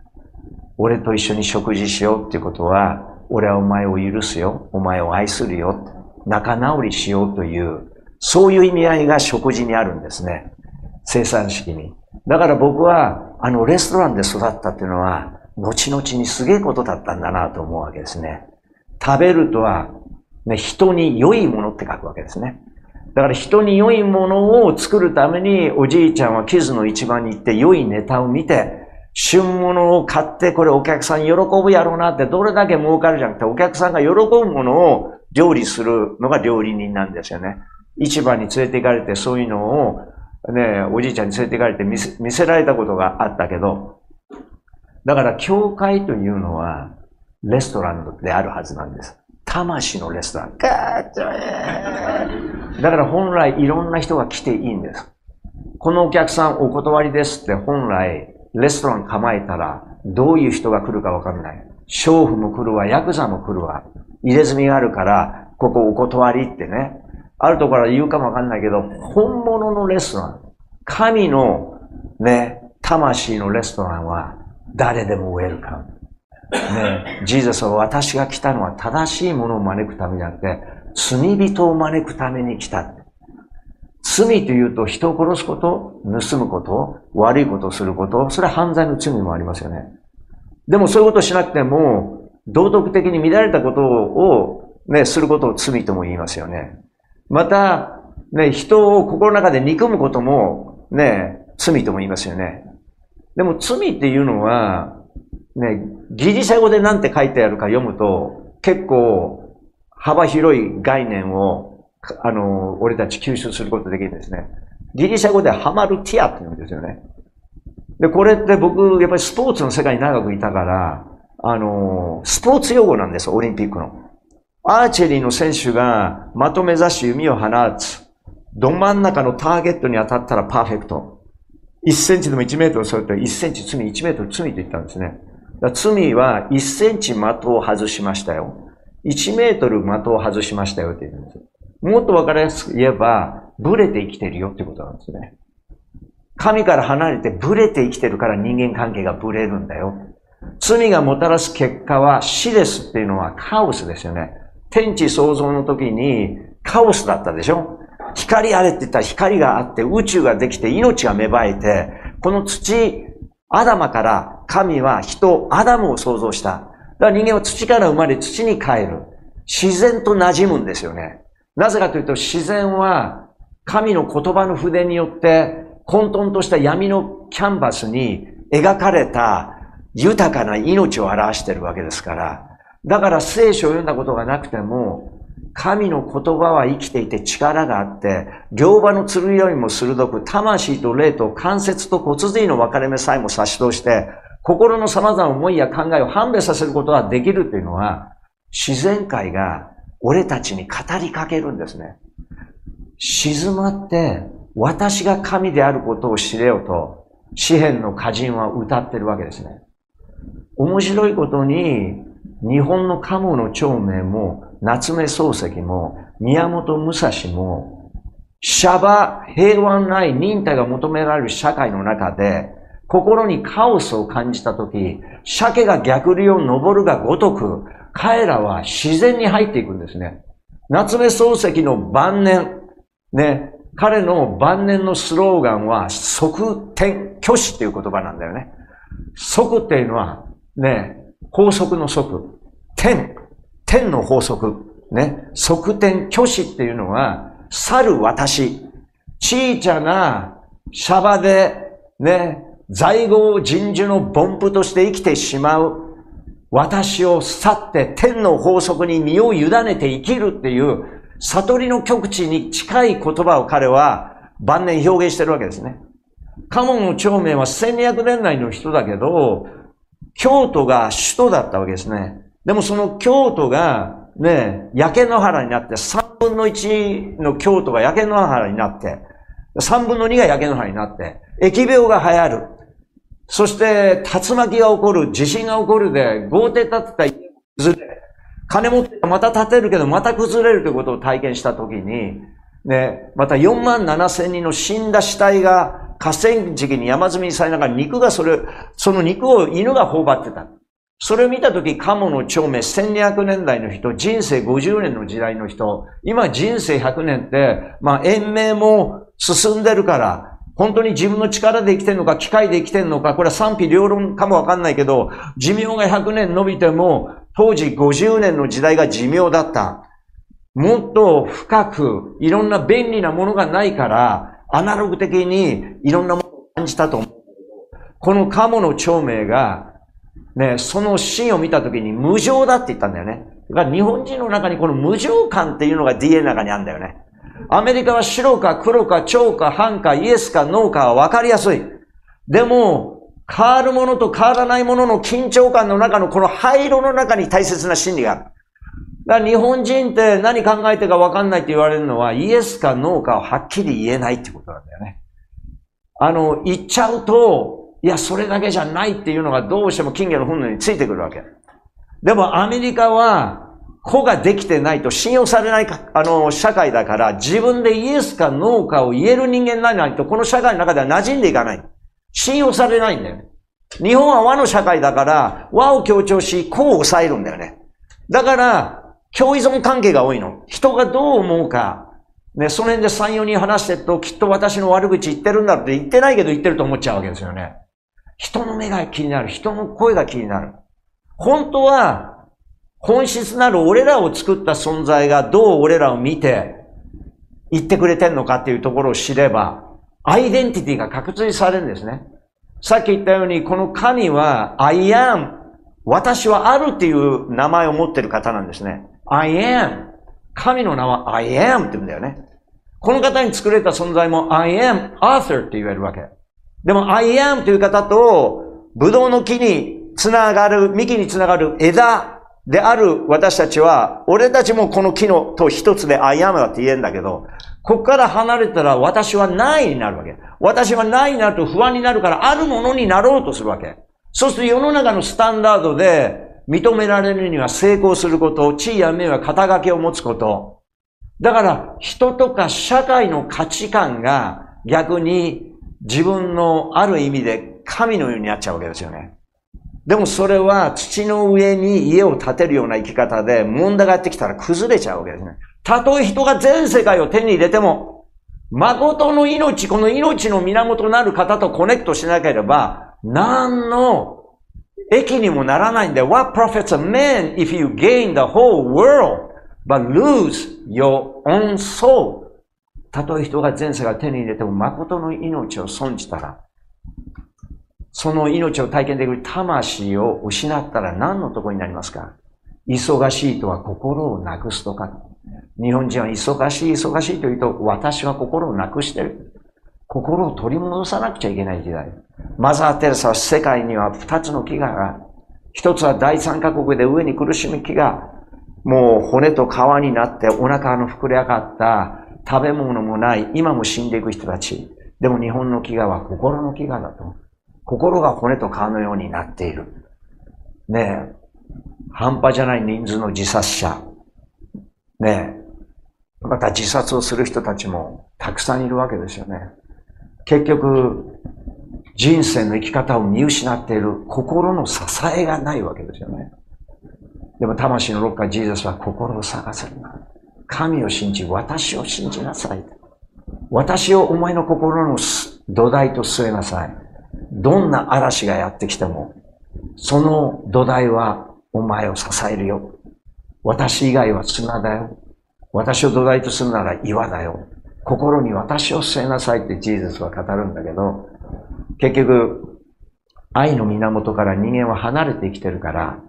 俺と一緒に食事しようっていうことは、俺はお前を許すよ。お前を愛するよ。仲直りしようという、そういう意味合いが食事にあるんですね。生産式に。だから僕は、あのレストランで育ったっていうのは、後々にすげえことだったんだなと思うわけですね。食べるとは、ね、人に良いものって書くわけですね。だから人に良いものを作るために、おじいちゃんはキズの市場に行って良いネタを見て、旬物を買ってこれお客さん喜ぶやろうなってどれだけ儲かるじゃなくてお客さんが喜ぶものを料理するのが料理人なんですよね。市場に連れて行かれてそういうのをね、おじいちゃんに連れて行かれて見せ見せられたことがあったけど、だから教会というのはレストランであるはずなんです。魂のレストラン。だから本来いろんな人が来ていいんです。このお客さんお断りですって本来レストラン構えたらどういう人が来るかわかんない。娼婦も来るわ、ヤクザも来るわ。入れ墨があるから、ここお断りってね。あるところは言うかもわかんないけど、本物のレストラン。神のね、魂のレストランは誰でもウェルカム。ね、ジーザスは私が来たのは正しいものを招くためじゃなくて、罪人を招くために来た。罪というと人を殺すこと、盗むこと、悪いことをすること、それは犯罪の罪もありますよね。でもそういうことをしなくても、道徳的に乱れたことを、ね、することを罪とも言いますよね。また、ね、人を心の中で憎むことも、ね、罪とも言いますよね。でも罪っていうのは、ね、ギリシャ語で何て書いてあるか読むと、結構幅広い概念を、あの、俺たち吸収することできるんですね。ギリシャ語でハマルティアって言うんですよね。で、これって僕、やっぱりスポーツの世界に長くいたから、あの、スポーツ用語なんです、オリンピックの。アーチェリーの選手が的目指し弓を放つ。ど真ん中のターゲットに当たったらパーフェクト。1センチでも1メートルそうやって1センチ罪、1メートル罪と言ったんですね。罪は1センチ的を外しましたよ。1メートル的を外しましたよって言うんです。もっとわかりやすく言えば、ブレて生きてるよってことなんですね。神から離れてブレて生きてるから人間関係がブレるんだよ。罪がもたらす結果は死ですっていうのはカオスですよね。天地創造の時にカオスだったでしょ？光あれって言ったら光があって宇宙ができて命が芽生えて、この土、アダマから神は人、アダムを創造した。だから人間は土から生まれ土に帰る。自然と馴染むんですよね。なぜかというと自然は神の言葉の筆によって混沌とした闇のキャンバスに描かれた豊かな命を表しているわけですから。だから聖書を読んだことがなくても、神の言葉は生きていて力があって、両馬の剣よりも鋭く、魂と霊と関節と骨髄の分かれ目さえも差し通して、心の様々な思いや考えを判別させることができるというのは、自然界が俺たちに語りかけるんですね。静まって、私が神であることを知れよと、詩篇の歌人は歌ってるわけですね。面白いことに、日本のカモの長命も、夏目漱石も、宮本武蔵も、シャバ、平和ない忍耐が求められる社会の中で、心にカオスを感じたとき、鮭が逆流を登るがごとく、彼らは自然に入っていくんですね。夏目漱石の晩年、ね、彼の晩年のスローガンは、即天虚子っていう言葉なんだよね。即っていうのは、ね、法則の則。天。天の法則。ね。即天虚子っていうのは、去る私。小さなシャバで、ね、在郷人樹の凡夫として生きてしまう。私を去って天の法則に身を委ねて生きるっていう悟りの極地に近い言葉を彼は晩年表現してるわけですね。カモンの長命は1200年代の人だけど、京都が首都だったわけですね。でもその京都がね、焼け野原になって、3分の1の京都が焼け野原になって、3分の2が焼け野原になって、疫病が流行る。そして、竜巻が起こる、地震が起こるで、豪邸建てた家が崩れ、金持ってまた建てるけど、また崩れるということを体験したときに、ね、また4万7千人の死んだ死体が河川敷に山積みにされながら肉がそれ、その肉を犬が頬張ってた。それを見たとき、鴨の長命、1200年代の人、人生50年の時代の人、今人生100年って、まあ延命も進んでるから、本当に自分の力で生きてるのか、機械で生きてるのか、これは賛否両論かもわかんないけど、寿命が100年伸びても、当時50年の時代が寿命だった。もっと深く、いろんな便利なものがないから、アナログ的にいろんなものを感じたと思う。この鴨の長命が、ね、そのシーンを見たときに無情だって言ったんだよね。だから日本人の中にこの無情感っていうのが DNA の中にあるんだよね。アメリカは白か黒か蝶か半かイエスかノーかは分かりやすい。でも、変わるものと変わらないものの緊張感の中のこの灰色の中に大切な心理がある。だから日本人って何考えてるか分かんないって言われるのはイエスかノーかをはっきり言えないってことなんだよね。あの、言っちゃうと、いや、それだけじゃないっていうのがどうしても金魚の本能についてくるわけ。でもアメリカは、子ができてないと信用されないあの、社会だから、自分でイエスかノーかを言える人間にならないと、この社会の中では馴染んでいかない。信用されないんだよね。日本は和の社会だから、和を強調し、子を抑えるんだよね。だから、共依存関係が多いの。人がどう思うか。ね、その辺で3、4人話してると、きっと私の悪口言ってるんだって言ってないけど言ってると思っちゃうわけですよね。人の目が気になる。人の声が気になる。本当は、本質なる俺らを作った存在がどう俺らを見て言ってくれてんのかっていうところを知れば、アイデンティティが確実にされるんですね。さっき言ったように、この神は I am 私はあるっていう名前を持ってる方なんですね。I am 神の名は I am って言うんだよね。この方に作れた存在も I am author って言えるわけ。でも I am という方と、ブドウの木につながる、幹につながる枝である私たちは、俺たちもこの木のと一つで I am だって言えるんだけど、ここから離れたら私はないになるわけ。私はないになると不安になるからあるものになろうとするわけ。そうすると世の中のスタンダードで認められるには成功すること、地位や名は肩書きを持つこと。だから人とか社会の価値観が逆に自分のある意味で神のようになっちゃうわけですよね。でもそれは土の上に家を建てるような生き方で問題がやってきたら崩れちゃうわけですね。たとえ人が全世界を手に入れても、誠の命、この命の源なる方とコネクトしなければ、何の益にもならないんで、What profits a man if you gain the whole world but lose your own soul? たとえ人が前世が手に入れても誠の命を損じたら、その命を体験できる魂を失ったら何のとこになりますか？忙しいとは心をなくすとか。日本人は忙しい忙しいと言うと私は心をなくしてる。心を取り戻さなくちゃいけない時代。マザー・テレサは世界には二つの飢餓が一つは第三カ国で上に苦しむ飢餓。もう骨と皮になってお腹の膨れ上がった食べ物もない、今も死んでいく人たち。でも日本の飢餓は心の飢餓だと。心が骨と皮のようになっている。ねえ、半端じゃない人数の自殺者。ねえ、また自殺をする人たちもたくさんいるわけですよね。結局、人生の生き方を見失っている心の支えがないわけですよね。でも魂のロッカージーザスは心を探せるな。神を信じ、私を信じなさい。私をお前の心の土台と据えなさい。どんな嵐がやってきても、その土台はお前を支えるよ。私以外は砂だよ。私を土台とするなら岩だよ。心に私を据えなさいってジーザスは語るんだけど、結局、愛の源から人間は離れて生きてるから、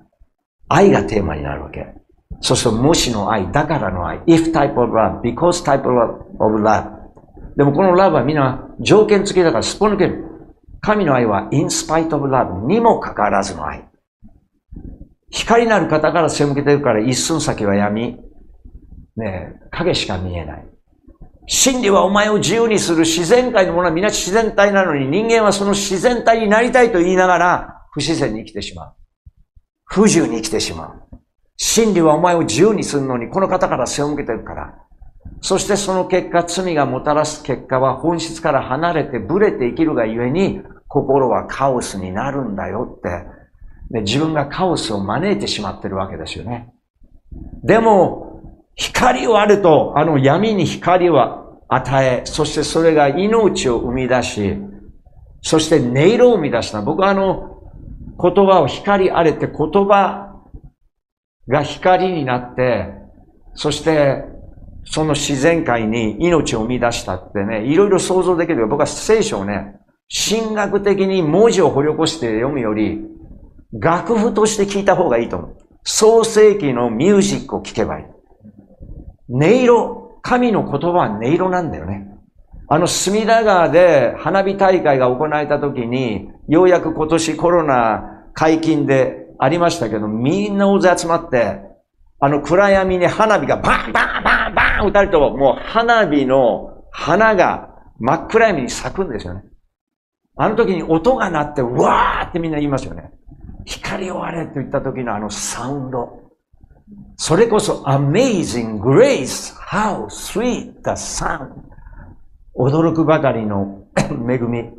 愛がテーマになるわけ。そうすると、もしの愛、だからの愛。if type of love, because type of love. でもこの love はみんな条件付きだからすっぽ抜ける。神の愛は in spite of love にもかかわらずの愛。光なる方から背向けてるから一寸先は闇。ね影しか見えない。真理はお前を自由にする自然界のものは皆自然体なのに人間はその自然体になりたいと言いながら不自然に生きてしまう。不自由に生きてしまう。真理はお前を自由にするのにこの方から背を向けてるから。そしてその結果、罪がもたらす結果は本質から離れてブレて生きるがゆえに心はカオスになるんだよって、ね、自分がカオスを招いてしまってるわけですよね。でも、光をあると、あの闇に光を与え、そしてそれが命を生み出し、そして音色を生み出した。僕はあの言葉を光あれって言葉が光になって、そしてその自然界に命を生み出したってね、いろいろ想像できるけど、僕は聖書をね、神学的に文字を掘り起こして読むより、楽譜として聞いた方がいいと思う。創世記のミュージックを聞けばいい。音色、神の言葉は音色なんだよね。あの隅田川で花火大会が行われた時に、ようやく今年コロナ解禁でありましたけど、みんな大勢集まって、あの暗闇に花火がバンバンバンバン打たれると、もう花火の花が真っ暗闇に咲くんですよね。あの時に音が鳴って、わーってみんな言いますよね。光をあれと言った時のあのサウンド。それこそ amazing grace, how sweet the sun. 驚くばかりの 恵み。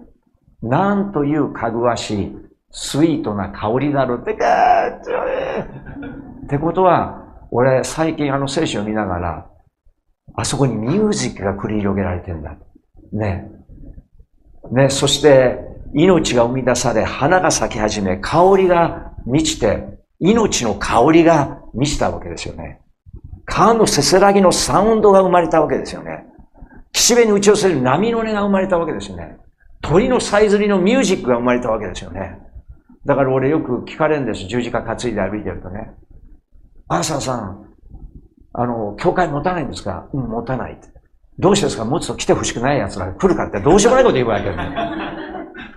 なんというかぐわしい、スイートな香りだろうってかーってことは、俺、最近あの聖書を見ながら、あそこにミュージックが繰り広げられてんだ。ね。ね、そして、命が生み出され、花が咲き始め、香りが満ちて、命の香りが満ちたわけですよね。川のせせらぎのサウンドが生まれたわけですよね。岸辺に打ち寄せる波の音が生まれたわけですよね。鳥のさえずりのミュージックが生まれたわけですよね。だから俺よく聞かれるんです。十字架担いで歩いてるとね。アーサーさん、あの、教会持たないんですか？うん、持たないって。どうしてですか？持つと来てほしくない奴が来るかってどうしようもないこと言うわけよね。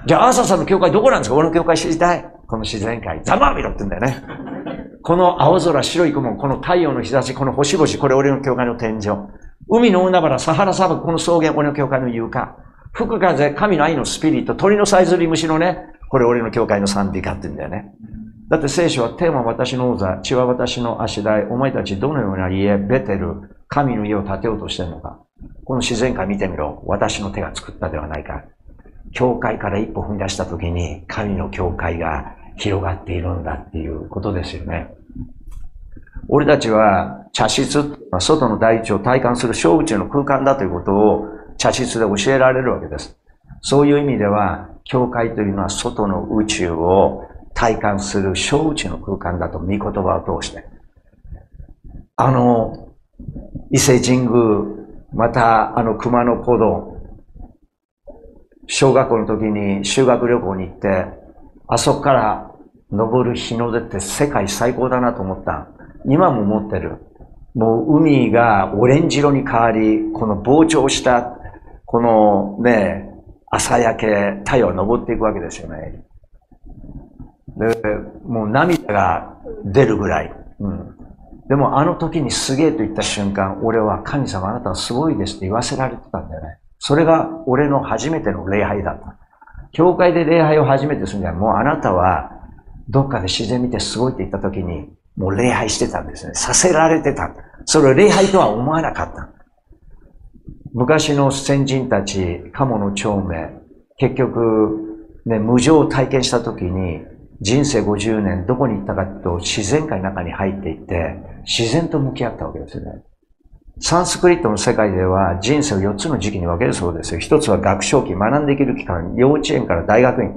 じゃあ、アーサーさんの教会どこなんですか？俺の教会知りたい。この自然界。ざまあみろって言うんだよね。この青空、白い雲、この太陽の日差し、この星々、これ俺の教会の天井。海の海原、サハラ砂漠、この草原、俺の教会の床。吹く風、神の愛のスピリット、鳥のさえずり虫のね、これ俺の教会の賛美歌って言うんだよね。だって聖書は天は私の王座、血は私の足台、お前たちどのような家、ベテル、神の家を建てようとしてるのか。この自然界見てみろ。私の手が作ったではないか。教会から一歩踏み出した時に、神の教会が広がっているんだっていうことですよね。俺たちは茶室、外の大地を体感する小宇宙の空間だということを茶室で教えられるわけです。そういう意味では、教会というのは外の宇宙を体感する小宇宙の空間だと、御言葉を通して。あの、伊勢神宮、またあの熊野古道、小学校の時に修学旅行に行って、あそこから登る日の出って世界最高だなと思った。今も思ってる。もう海がオレンジ色に変わり、この膨張した、このね、朝焼け、太陽が昇っていくわけですよね。で、もう涙が出るぐらい。うん。でもあの時にすげえと言った瞬間、俺は神様あなたはすごいですって言わせられてたんだよね。それが俺の初めての礼拝だった。教会で礼拝を初めてするんじゃもうあなたはどっかで自然見てすごいって言った時に、もう礼拝してたんですね。させられてた。それを礼拝とは思わなかった。昔の先人たち、鴨の長命、結局、ね、無常を体験した時に、人生50年どこに行ったかと自然界の中に入っていって、自然と向き合ったわけですよね。サンスクリットの世界では人生を4つの時期に分けるそうですよ。一つは学生期、学んでいける期間、幼稚園から大学院。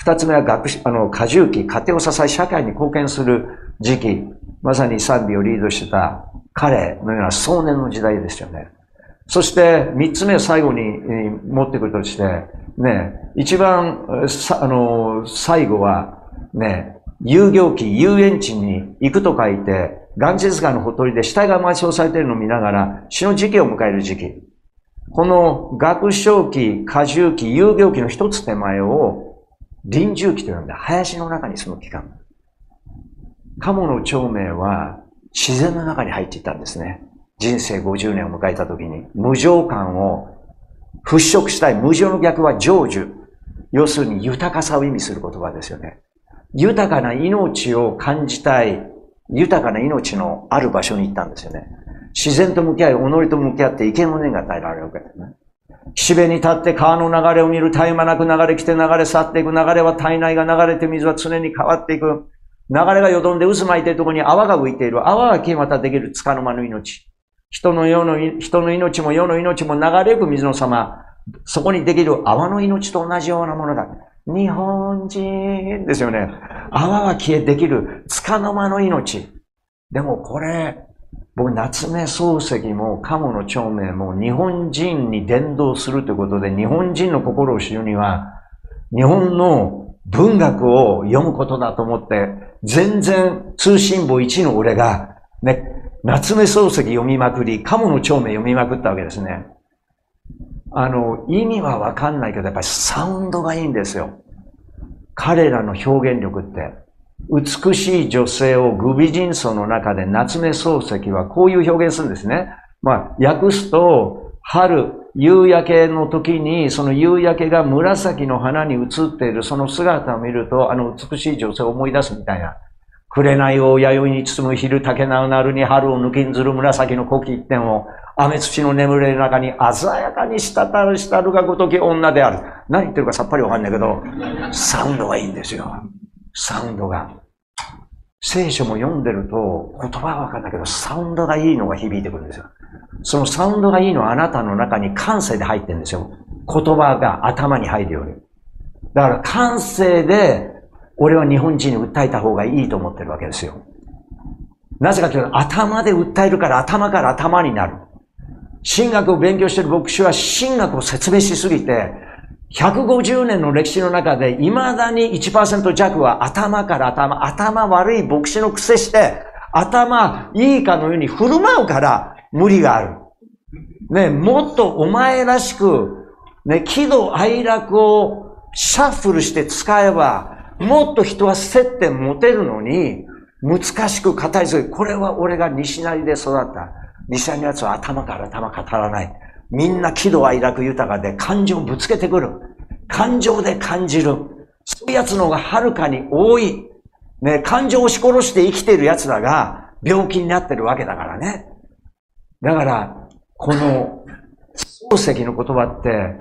二つ目は学あの、過重期、家庭を支え、社会に貢献する時期。まさに賛美をリードしてた彼のような壮年の時代ですよね。そして三つ目最後に持ってくるとして、ね、一番、あの、最後は、ね、遊行期、遊園地に行くと書いて、ガンジス川のほとりで死体が埋葬されているのを見ながら、死の時期を迎える時期。この学生期、過重期、遊行期の一つ手前を、臨終期と呼んで、林の中に住む期間。鴨の長命は自然の中に入っていったんですね。人生50年を迎えた時に、無常感を払拭したい。無常の逆は成就。要するに豊かさを意味する言葉ですよね。豊かな命を感じたい。豊かな命のある場所に行ったんですよね。自然と向き合い、己と向き合って意見の念が与えられるわけですね。岸辺に立って川の流れを見る絶え間なく流れ来て流れ去っていく。流れは体内が流れて水は常に変わっていく。流れがよどんで渦巻いているところに泡が浮いている。泡が消えまたできる束の間の命。人の世の、人の命も世の命も流れゆく水の様。そこにできる泡の命と同じようなものだ。日本人ですよね。泡が消えできる束の間の命。でもこれ、僕、夏目漱石も鴨の長命も日本人に伝道するということで、日本人の心を知るには、日本の文学を読むことだと思って、全然通信簿1の俺が、ね、夏目漱石読みまくり、鴨の長命読みまくったわけですね。あの、意味はわかんないけど、やっぱりサウンドがいいんですよ。彼らの表現力って。美しい女性をグビジン層の中で夏目漱石はこういう表現するんですね。まあ、訳すと、春、夕焼けの時に、その夕焼けが紫の花に映っているその姿を見ると、あの美しい女性を思い出すみたいな。紅を弥生に包む昼竹なうなるに春を抜きんずる紫の古希一点を、雨土の眠れる中に鮮やかに滴る滴るがごとき女である。何言ってるかさっぱりわかんないけど、サウンドがいいんですよ。サウンドが。聖書も読んでると、言葉はわかんないけど、サウンドがいいのが響いてくるんですよ。そのサウンドがいいのはあなたの中に感性で入ってるんですよ。言葉が頭に入るように。だから感性で、俺は日本人に訴えた方がいいと思ってるわけですよ。なぜかというと、頭で訴えるから頭から頭になる。神学を勉強してる牧師は神学を説明しすぎて、150年の歴史の中で、未だに1%弱は頭から頭、頭悪い牧師の癖して、頭いいかのように振る舞うから無理がある。ね、もっとお前らしく、ね、喜怒哀楽をシャッフルして使えば、もっと人は接点持てるのに、難しく語りすぎこれは俺が西成で育った。西成のやつは頭から頭語らない。みんな喜怒哀楽豊かで感情をぶつけてくる。感情で感じる。そういう奴の方がはるかに多い。ね、感情を押し殺して生きている奴らが病気になってるわけだからね。だから、この漱石の言葉って、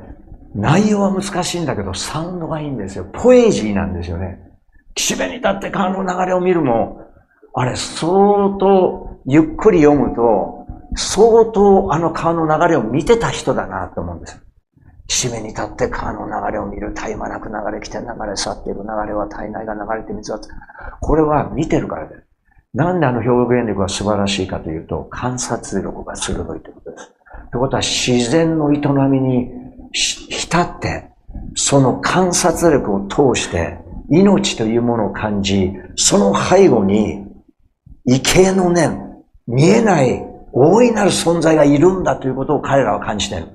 内容は難しいんだけど、サウンドがいいんですよ。ポエジーなんですよね。岸辺に立って川の流れを見るも、あれ、相当ゆっくり読むと、相当あの川の流れを見てた人だなと思うんです。岸辺に立って川の流れを見る。絶え間なく流れ来て流れ去っている流れは体内が流れて水は。これは見てるからです。なんであの表現力が素晴らしいかというと、観察力が鋭いということです。ということは自然の営みに浸って、その観察力を通して、命というものを感じ、その背後に、畏敬の念、見えない大いなる存在がいるんだということを彼らは感じている。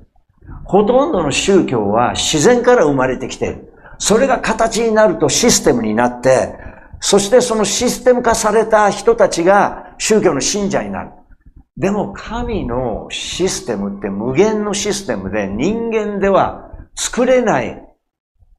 ほとんどの宗教は自然から生まれてきている。それが形になるとシステムになって、そしてそのシステム化された人たちが宗教の信者になる。でも神のシステムって無限のシステムで人間では作れない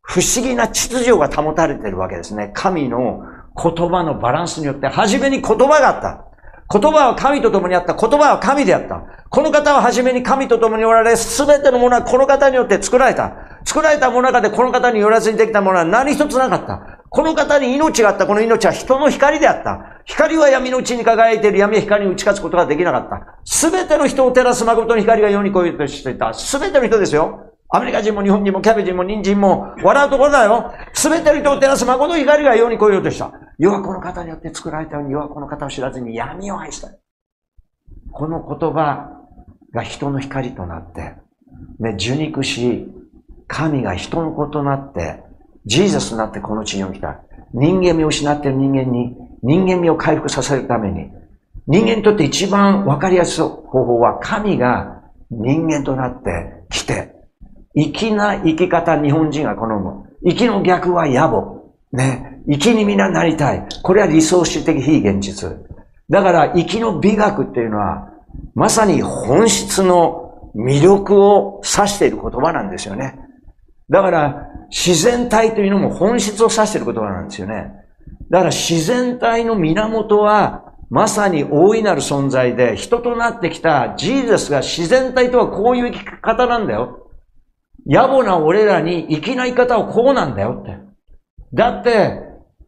不思議な秩序が保たれているわけですね。神の言葉のバランスによって、初めに言葉があった。言葉は神と共にあった。言葉は神であった。この方は初めに神と共におられ、すべてのものはこの方によって作られた。作られたものの中でこの方によらずにできたものは何一つなかった。この方に命があった。この命は人の光であった。光は闇のうちに輝いている闇は光に打ち勝つことができなかった。すべての人を照らす誠の光が世に来いとしていた。すべての人ですよ。アメリカ人も日本人もキャベ人も人参も笑うところだよ。すべての人を照らす誠の光が世に来ようとした。世はこの方によって作られたように、世はこの方を知らずに闇を愛した。この言葉が人の光となって、ね、受肉し、神が人の子となって、ジーザスになってこの地に来た。人間味を失っている人間に、人間味を回復させるために、人間にとって一番わかりやすい方法は、神が人間となって来て、粋な生き方日本人が好む。生きの逆は野暮。ね。生きに皆ななりたい。これは理想主的非現実。だから生きの美学っていうのは、まさに本質の魅力を指している言葉なんですよね。だから自然体というのも本質を指している言葉なんですよね。だから自然体の源はまさに大いなる存在で人となってきたジーザスが自然体とはこういう生き方なんだよ。野暮な俺らに生きない方はこうなんだよって。だって、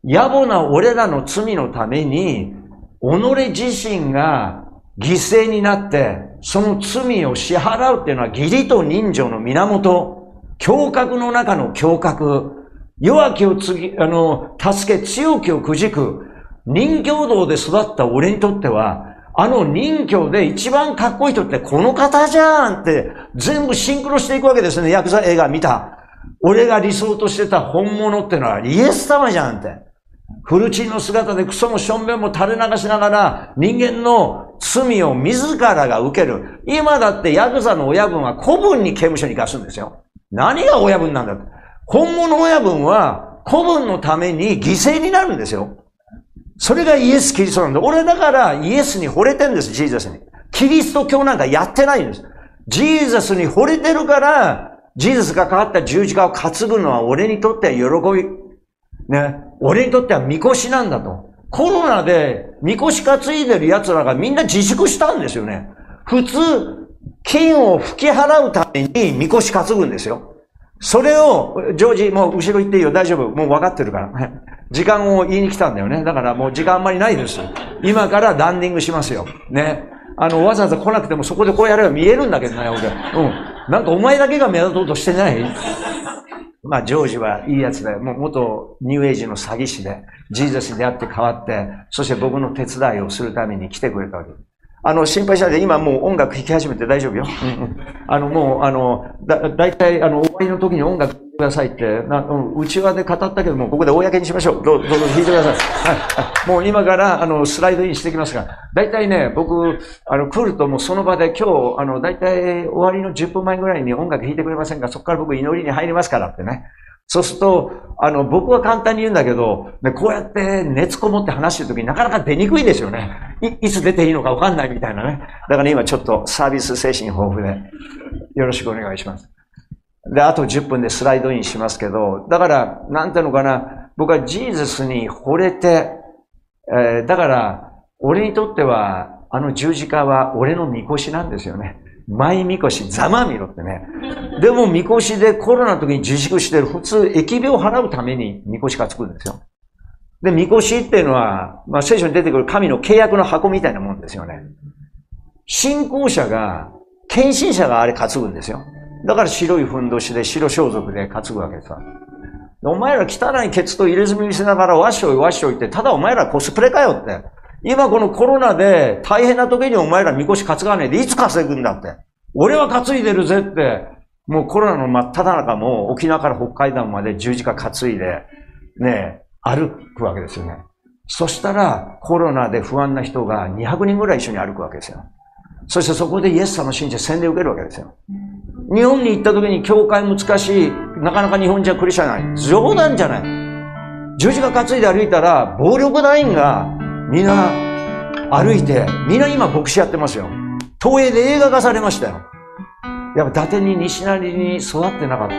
野暮な俺らの罪のために、己自身が犠牲になって、その罪を支払うっていうのは義理と人情の源、胸郭の中の胸郭、弱きを次、あの、助け強きをくじく、人教道で育った俺にとっては、あの人教で一番かっこいい人ってこの方じゃんって全部シンクロしていくわけですね。ヤクザ映画見た。俺が理想としてた本物ってのはイエス様じゃんって。フルチンの姿でクソもしょんべんも垂れ流しながら人間の罪を自らが受ける。今だってヤクザの親分は古文に刑務所に貸すんですよ。何が親分なんだって本物親分は古文のために犠牲になるんですよ。それがイエス・キリストなんだ。俺だからイエスに惚れてんです、ジーザスに。キリスト教なんかやってないんです。ジーザスに惚れてるから、ジーザスがかかった十字架を担ぐのは俺にとっては喜び。ね。俺にとってはみこしなんだと。コロナでみこし担いでる奴らがみんな自粛したんですよね。普通、金を吹き払うためにみこし担ぐんですよ。それを、ジョージ、もう後ろ行っていいよ、大丈夫。もう分かってるから。時間を言いに来たんだよね。だからもう時間あんまりないです。今からランディングしますよ。ね。あの、わざわざ来なくてもそこでこうやれば見えるんだけどね、俺。うん。なんかお前だけが目立とうとしてない？まあ、ジョージはいいやつで、もう元ニューエイジの詐欺師で、ジーザスに出会って変わって、そして僕の手伝いをするために来てくれたわけ。あの、心配しないで、今もう音楽弾き始めて大丈夫よ。あの、もう、あの、だ、だいたい、あの、終わりの時に音楽くださいって、な、うん、内輪で語ったけども、ここで公にしましょう。どうぞ、どうぞ弾いてください。はい。もう今から、あの、スライドインしてきますが、だいたいね、僕、あの、来るともうその場で今日、あの、だいたい終わりの10分前ぐらいに音楽弾いてくれませんか？そこから僕祈りに入りますからってね。そうすると、あの、僕は簡単に言うんだけど、ね、こうやって熱こもって話してるときなかなか出にくいですよね。い、いつ出ていいのかわかんないみたいなね。だから今ちょっとサービス精神豊富で、よろしくお願いします。で、あと10分でスライドインしますけど、だから、なんていうのかな、僕はジーザスに惚れて、えー、だから、俺にとっては、あの十字架は俺のみこしなんですよね。前みこし、ざまみろってね。でも、みこしでコロナの時に自粛してる。普通、疫病を払うためにみこしがつくんですよ。で、みこしっていうのは、まあ、聖書に出てくる神の契約の箱みたいなもんですよね。信仰者が、献身者があれ担ぐんですよ。だから白いふんどしで白装束で担ぐわけですわ。お前ら汚いケツと入れ墨見せながらわっしょいわっしょいって、ただお前らコスプレかよって。今このコロナで大変な時にお前らみこし担がねえでいつ稼ぐんだって。俺は担いでるぜって、もうコロナの真っ只中も沖縄から北海道まで十字架担いで、ね、歩くわけですよね。そしたらコロナで不安な人が200人ぐらい一緒に歩くわけですよ。そしてそこでイエス様信じて洗礼を受けるわけですよ。日本に行った時に教会難しい、なかなか日本じゃクリスチャンない。冗談じゃない。十字架担いで歩いたら、暴力団員がみんな歩いて、みんな今牧師やってますよ。東映で映画化されましたよ。やっぱ伊達に西成に育ってなかった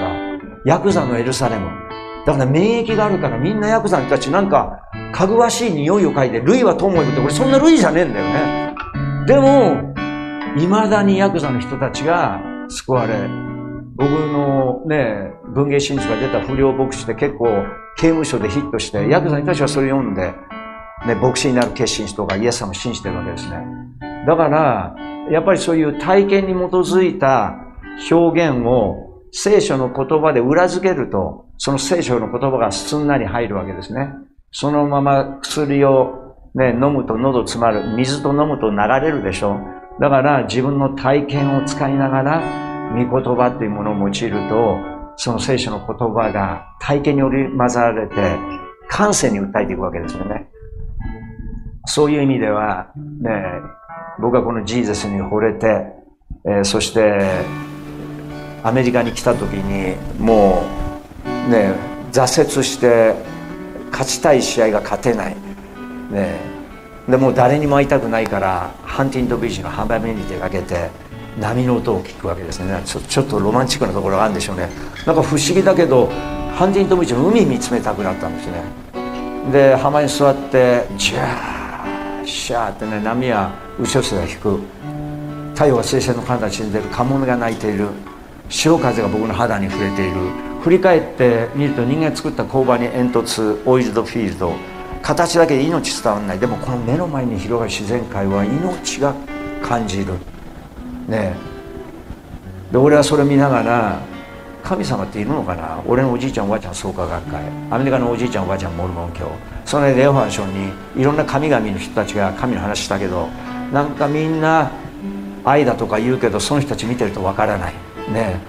ヤクザのエルサレム。だから免疫があるからみんなヤクザの人たちなんか、かぐわしい匂いを嗅いで、類は友を呼ぶって、俺そんな類じゃねえんだよね。でも、未だにヤクザの人たちが救われ、僕のね、文芸真実が出た不良牧師って結構刑務所でヒットして、ヤクザの人たちはそれ読んで、ね、牧師になる決心人がイエス様を信じてるわけですね。だから、やっぱりそういう体験に基づいた表現を聖書の言葉で裏付けると、その聖書の言葉がすんなり入るわけですね。そのまま薬を、ね、飲むと喉詰まる。水と飲むと流れるでしょ。だから自分の体験を使いながら、御言葉っていうものを用いると、その聖書の言葉が体験に織り交ざられて、感性に訴えていくわけですよね。そういう意味では、ね、僕はこのジーザスに惚れて、えー、そしてアメリカに来た時にもうね挫折して勝ちたい試合が勝てない、ね、でもう誰にも会いたくないからハンティントビーチの浜辺に出かけて波の音を聞くわけですね。ちょちょっとロマンチックなところがあるんでしょうね。なんか不思議だけどハンティントビーチの海見つめたくなったんですね。で浜に座ってジャーシャーってね波は打ち寄せが引く。太陽が水星の形に出る。カモメが鳴いている。潮風が僕の肌に触れている。振り返ってみると人間作った工場に煙突オイルドフィールド。形だけで命伝わらない。でもこの目の前に広がる自然界は命が感じる。ねで俺はそれ見ながら神様っているのかな？俺のおじいちゃんおばあちゃん創価学会。アメリカのおじいちゃんおばあちゃんモルモン教。そのレオファンションにいろんな神々の人たちが神の話したけどなんかみんな愛だとか言うけどその人たち見てるとわからない。ね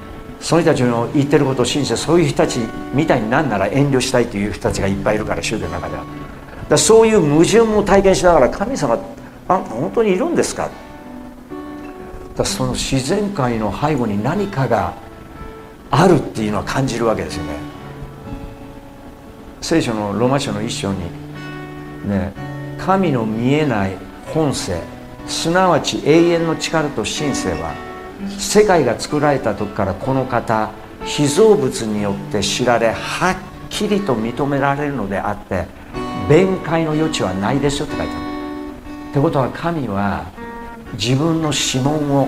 その人たちの言ってることを信じてそういう人たちみたいになんなら遠慮したいという人たちがいっぱいいるから宗教の中では。だそういう矛盾も体験しながら神様あ本当にいるんですか？だその自然界の背後に何かがあるっていうのは感じるわけですよね。聖書のローマ書の一章にね神の見えない本性すなわち永遠の力と神性は世界が作られた時からこの方被造物によって知られはっきりと認められるのであって弁解の余地はないですよって書いてある。ってことは神は自分の指紋を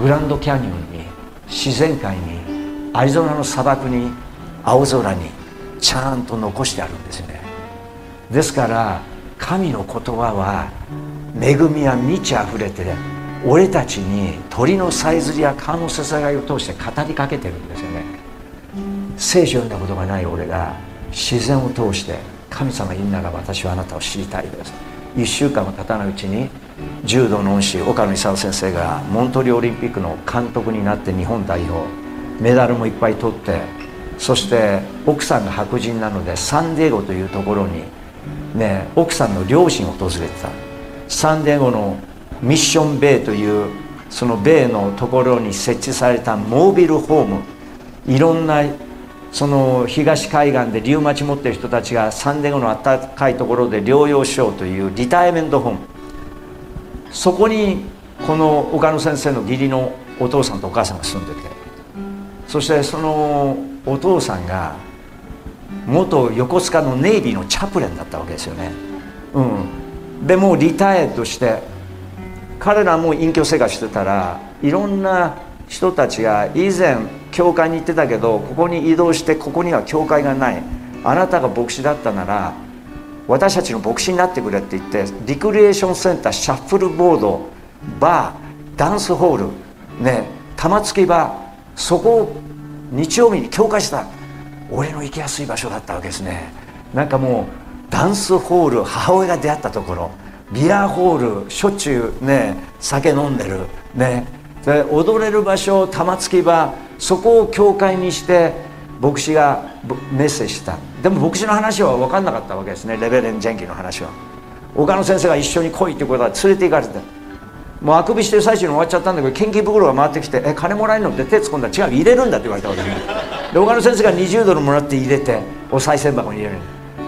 グランドキャニオンに自然界にアリゾナの砂漠に青空にちゃんと残してあるんですよね。ですから神の言葉は恵みは満ち溢れて俺たちに鳥のさえずりや川のせさがいを通して語りかけてるんですよね。聖書を読んだことがない俺が自然を通して神様いるなら私はあなたを知りたいです。1週間も経たないうちに柔道の恩師岡野勲先生がモントリオリンピックの監督になって日本代表メダルもいっぱい取ってそして奥さんが白人なのでサンディエゴというところにね奥さんの両親を訪れてた。サンディエゴのミッションベイというそのベイのところに設置されたモービルホームいろんなその東海岸でリウマチ持ってる人たちがサンディエゴの暖かいところで療養しようというリタイアメントホーム。そこにこの岡野先生の義理のお父さんとお母さんが住んでて。そしてそのお父さんが元横須賀のネイビーのチャプレンだったわけですよね。うん。でもうリタイアとして彼らも隠居生活してたらいろんな人たちが以前教会に行ってたけどここに移動してここには教会がない。あなたが牧師だったなら私たちの牧師になってくれって言ってリクリエーションセンターシャッフルボードバーダンスホールね玉突き場そこを日曜日に教会した。俺の行きやすい場所だったわけですね。なんかもうダンスホール母親が出会ったところビアホールしょっちゅうね酒飲んでるね。で踊れる場所玉突き場そこを教会にして牧師がメッセージした。でも牧師の話は分かんなかったわけですね。レベレン・ジェンキの話は。岡野先生が一緒に来いってことは連れて行かれてもうあくびしてる最中に終わっちゃったんだけど献金袋が回ってきて「え金もらえるの?」って手突っ込んだ。ら「違う入れるんだ」って言われたわけで岡野先生が20ドルもらって入れてお賽銭箱に入れる。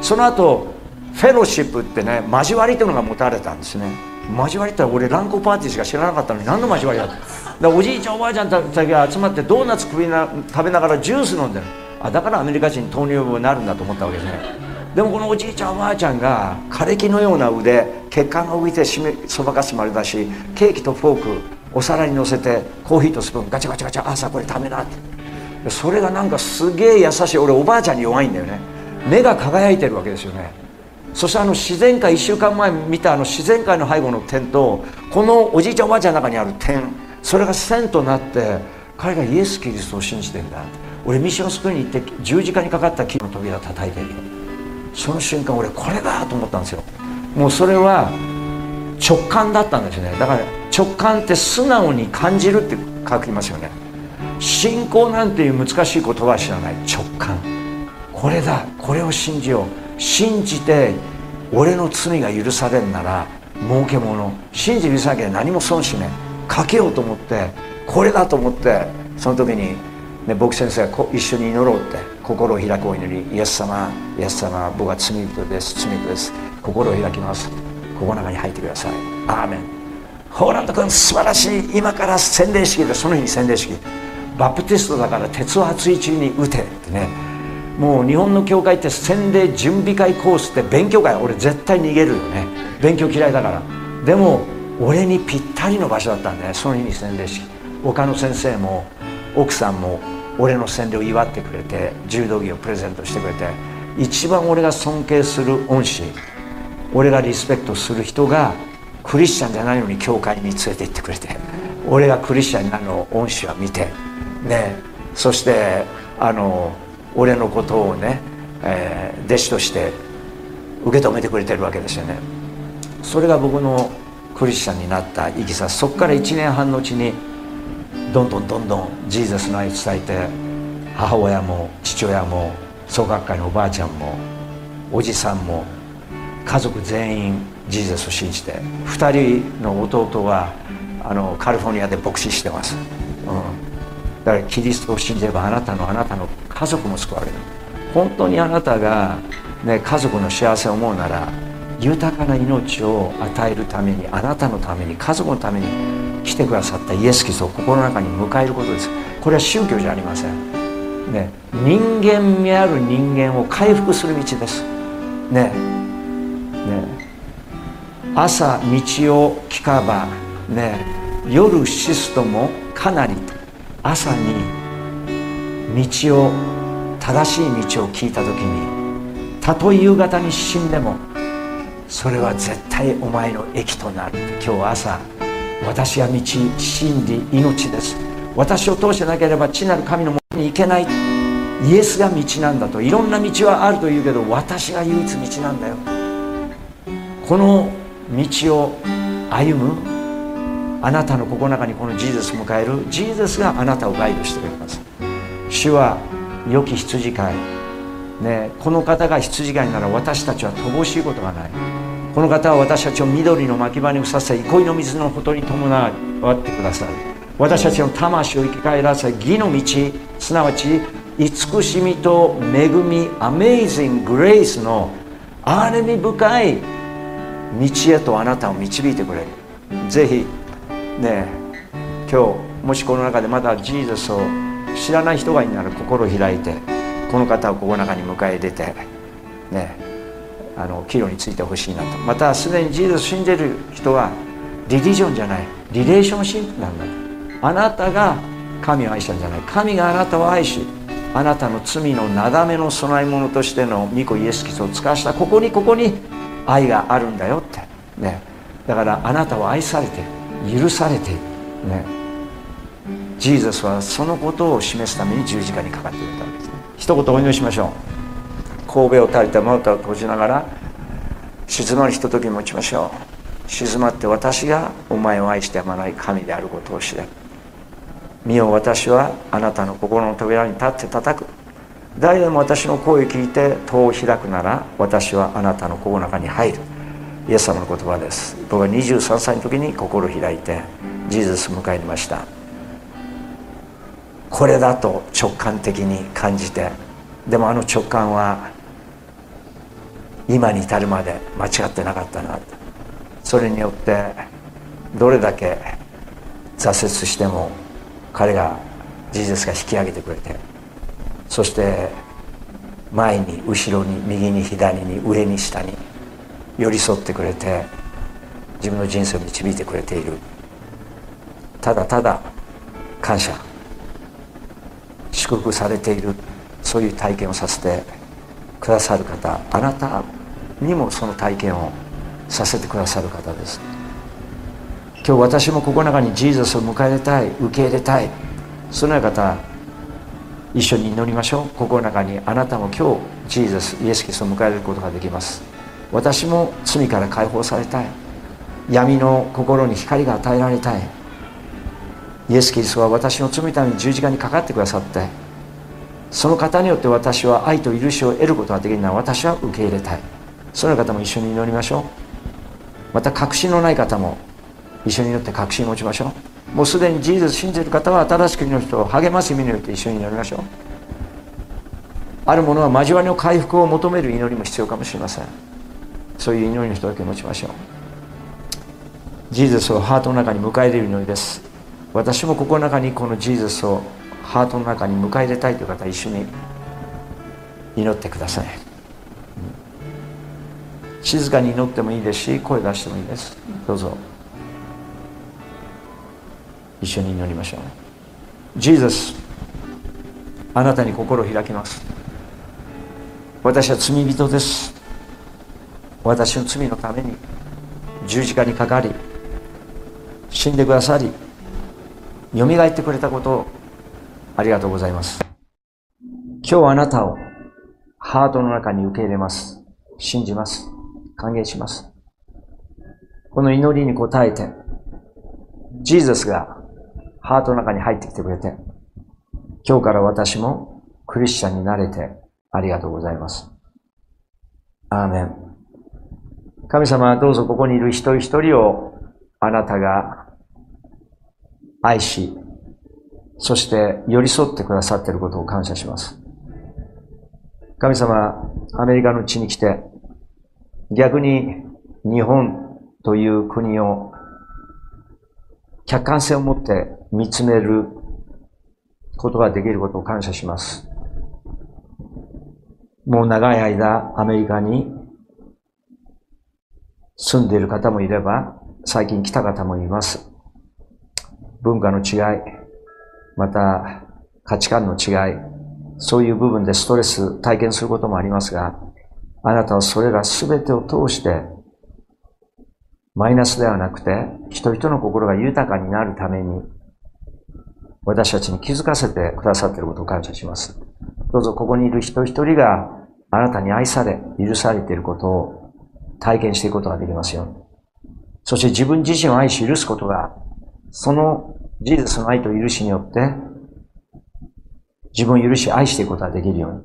その後フェロシップってね交わりというのが持たれたんですね。交わりって俺ランコパーティーしか知らなかったのに何の交わりだっておじいちゃんおばあちゃんたちが集まってドーナツ食べな食べながらジュース飲んでる。あだからアメリカ人糖尿病になるんだと思ったわけですね。でもこのおじいちゃんおばあちゃんが枯れ木のような腕血管が浮いてしめそばかすもあれだしケーキとフォークお皿に乗せてコーヒーとスプーンガチャガチャガチャ朝これ食べなって。それがなんかすげえ優しい。俺おばあちゃんに弱いんだよね。目が輝いてるわけですよね。そしてあの自然界1週間前見たあの自然界の背後の点とこのおじいちゃんおばあちゃんの中にある点それが線となって彼がイエス・キリストを信じてんだ。俺ミッションスクールに行って十字架にかかった木の扉を叩いてるよ。その瞬間俺これだと思ったんですよ。もうそれは直感だったんですね。だから直感って素直に感じるって書きますよね。信仰なんていう難しい言葉は知らない。直感。これだ。これを信じよう。信じて俺の罪が許されんなら儲けもの信じ許さなきゃ何も損しねかけようと思ってこれだと思ってその時に、ね、僕先生が一緒に祈ろうって心を開くお祈り。イエス様イエス様僕は罪人です罪人です。心を開きます。ここの中に入ってください。アーメン。ホーランド君素晴らしい。今から洗礼式でその日に洗礼式。バプテストだから鉄を熱い中に打てってね。もう日本の教会って洗礼準備会コースって勉強会俺絶対逃げるよね。勉強嫌いだから。でも俺にぴったりの場所だったんだね。その日に洗礼式。他の先生も奥さんも俺の洗礼を祝ってくれて柔道着をプレゼントしてくれて。一番俺が尊敬する恩師俺がリスペクトする人がクリスチャンじゃないのに教会に連れて行ってくれて。俺がクリスチャンになるのを恩師は見て。ね。そしてあの俺のことをね、えー、弟子として受け止めてくれてるわけですよね。それが僕のクリスチャンになったいきさそこから1年半のうちにどんどんどんどんジーザスの愛を伝えて母親も父親も創学会のおばあちゃんもおじさんも家族全員ジーザスを信じて2人の弟はあのカリフォルニアで牧師してます、だからキリストを信じればあなたのあなたの家族も救われる。本当にあなたが、ね、家族の幸せを思うなら豊かな命を与えるためにあなたのために家族のために来てくださったイエス・キリストを心の中に迎えることです。これは宗教じゃありません、ね、人間味ある人間を回復する道です。ねね朝道を聞かばね夜シストもかなり朝に道を正しい道を聞いた時にたとえ夕方に死んでもそれは絶対お前の益となる。今日朝私は道真理命です。私を通してなければ地なる神のもとに行けない。イエスが道なんだと。いろんな道はあると言うけど私が唯一道なんだよ。この道を歩むあなたの心の中にこのジーザスを迎えるジーザスがあなたをガイドしてくれます。主は良き羊飼い。ね、この方が羊飼いなら私たちは乏しいことがない。この方は私たちを緑の牧場にふさせ憩いの水のほとに伴ってくださる私たちの魂を生き返らせ義の道すなわち慈しみと恵みアメイジング・グレイスの憐れみ深い道へとあなたを導いてくれる。ぜひね今日もしこの中でまだジーザスを知らない人がいなら心を開いてこの方をここの中に迎え入れてねあの岐路についてほしいなと。またすでにジーザス信じる人はリリジョンじゃないリレーションシップなんだあなたが神を愛したんじゃない。神があなたを愛しあなたの罪のなだめの供え物としての御子イエス・キリストを使わしたここにここに愛があるんだよって。ねだからあなたは愛されてる。許されているね。ジーザスはそのことを示すために十字架にかかっているわけですね一言お祈りしましょう。神戸を垂れてまぶたを閉じながら静まるひととき持ちましょう。静まって私がお前を愛してやまない神であることを知れ。見よ私はあなたの心の扉に立って叩く。誰でも私の声を聞いて戸を開くなら私はあなたの心の中に入る。イエス様の言葉です。僕は23歳の時に心を開いてジーザス迎えました。これだと直感的に感じてでもあの直感は今に至るまで間違ってなかったな。それによってどれだけ挫折しても彼がジーザスが引き上げてくれてそして前に後ろに右に左に上に下に寄り添ってくれて自分の人生を導いてくれている。ただただ感謝。祝福されている。そういう体験をさせてくださる方。あなたにもその体験をさせてくださる方です。今日私もここの中にジーザスを迎え入れたい。受け入れたい。そのような方一緒に祈りましょう。心の中にあなたも今日ジーザスイエス・キリストを迎えることができます。私も罪から解放されたい。闇の心に光が与えられたい。イエス・キリストは私の罪のために十字架にかかってくださってその方によって私は愛と許しを得ることができるのは私は受け入れたい。その方も一緒に祈りましょう。また確信のない方も一緒に祈って確信を持ちましょう。もうすでにジーザス信じる方は新しく祈る人を励ます意味によって一緒に祈りましょう。ある者は交わりの回復を求める祈りも必要かもしれません。そういう祈りの人だけ持ちましょう。ジーザスをハートの中に迎え入れる祈りです。私もここの中にこのジーザスをハートの中に迎え入れたいという方一緒に祈ってください。静かに祈ってもいいですし声出してもいいです。どうぞ。一緒に祈りましょう。ジーザスあなたに心を開きます。私は罪人です。私の罪のために十字架にかかり死んでくださりよみがえってくれたことをありがとうございます。今日あなたをハートの中に受け入れます。信じます。歓迎します。この祈りに応えてジーザスがハートの中に入ってきてくれて今日から私もクリスチャンになれてありがとうございます。アーメン。神様はどうぞここにいる一人一人をあなたが愛し、そして寄り添ってくださっていることを感謝します。神様、アメリカの地に来て、逆に日本という国を客観性を持って見つめることができることを感謝します。もう長い間アメリカに住んでいる方もいれば、最近来た方もいます。文化の違い、また価値観の違い、そういう部分でストレス体験することもありますが、あなたはそれら全てを通して、マイナスではなくて、人々の心が豊かになるために、私たちに気づかせてくださっていることを感謝します。どうぞここにいる人一人があなたに愛され、許されていることを体験していくことができますよ。そして自分自身を愛し許すことがそのジーザスの愛と許しによって、自分を許し愛していくことができるように。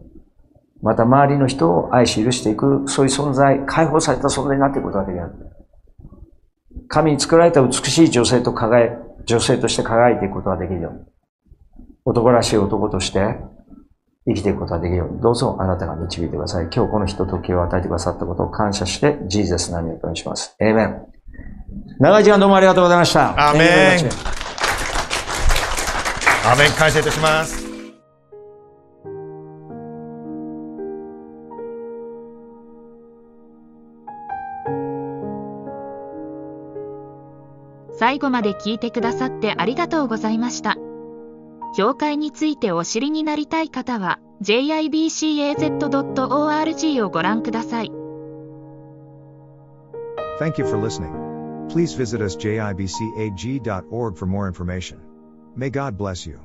また周りの人を愛し許していく、そういう存在、解放された存在になっていくことができる。神に作られた美しい女性と輝女性として輝いていくことができるように。男らしい男として生きていくことができるように、どうぞあなたが導いてください。今日このひとときを与えてくださったことを感謝して、ジーザスの名にお願いします。エイメン。長い時間どうもありがとうございました。アーメン。アーメン感謝いたします。最後まで聞いてくださってありがとうございました。教会についてお知りになりたい方は jibcaz.org をご覧ください。Thank you for listening. Please visit us jibcag.org for more information. May God bless you.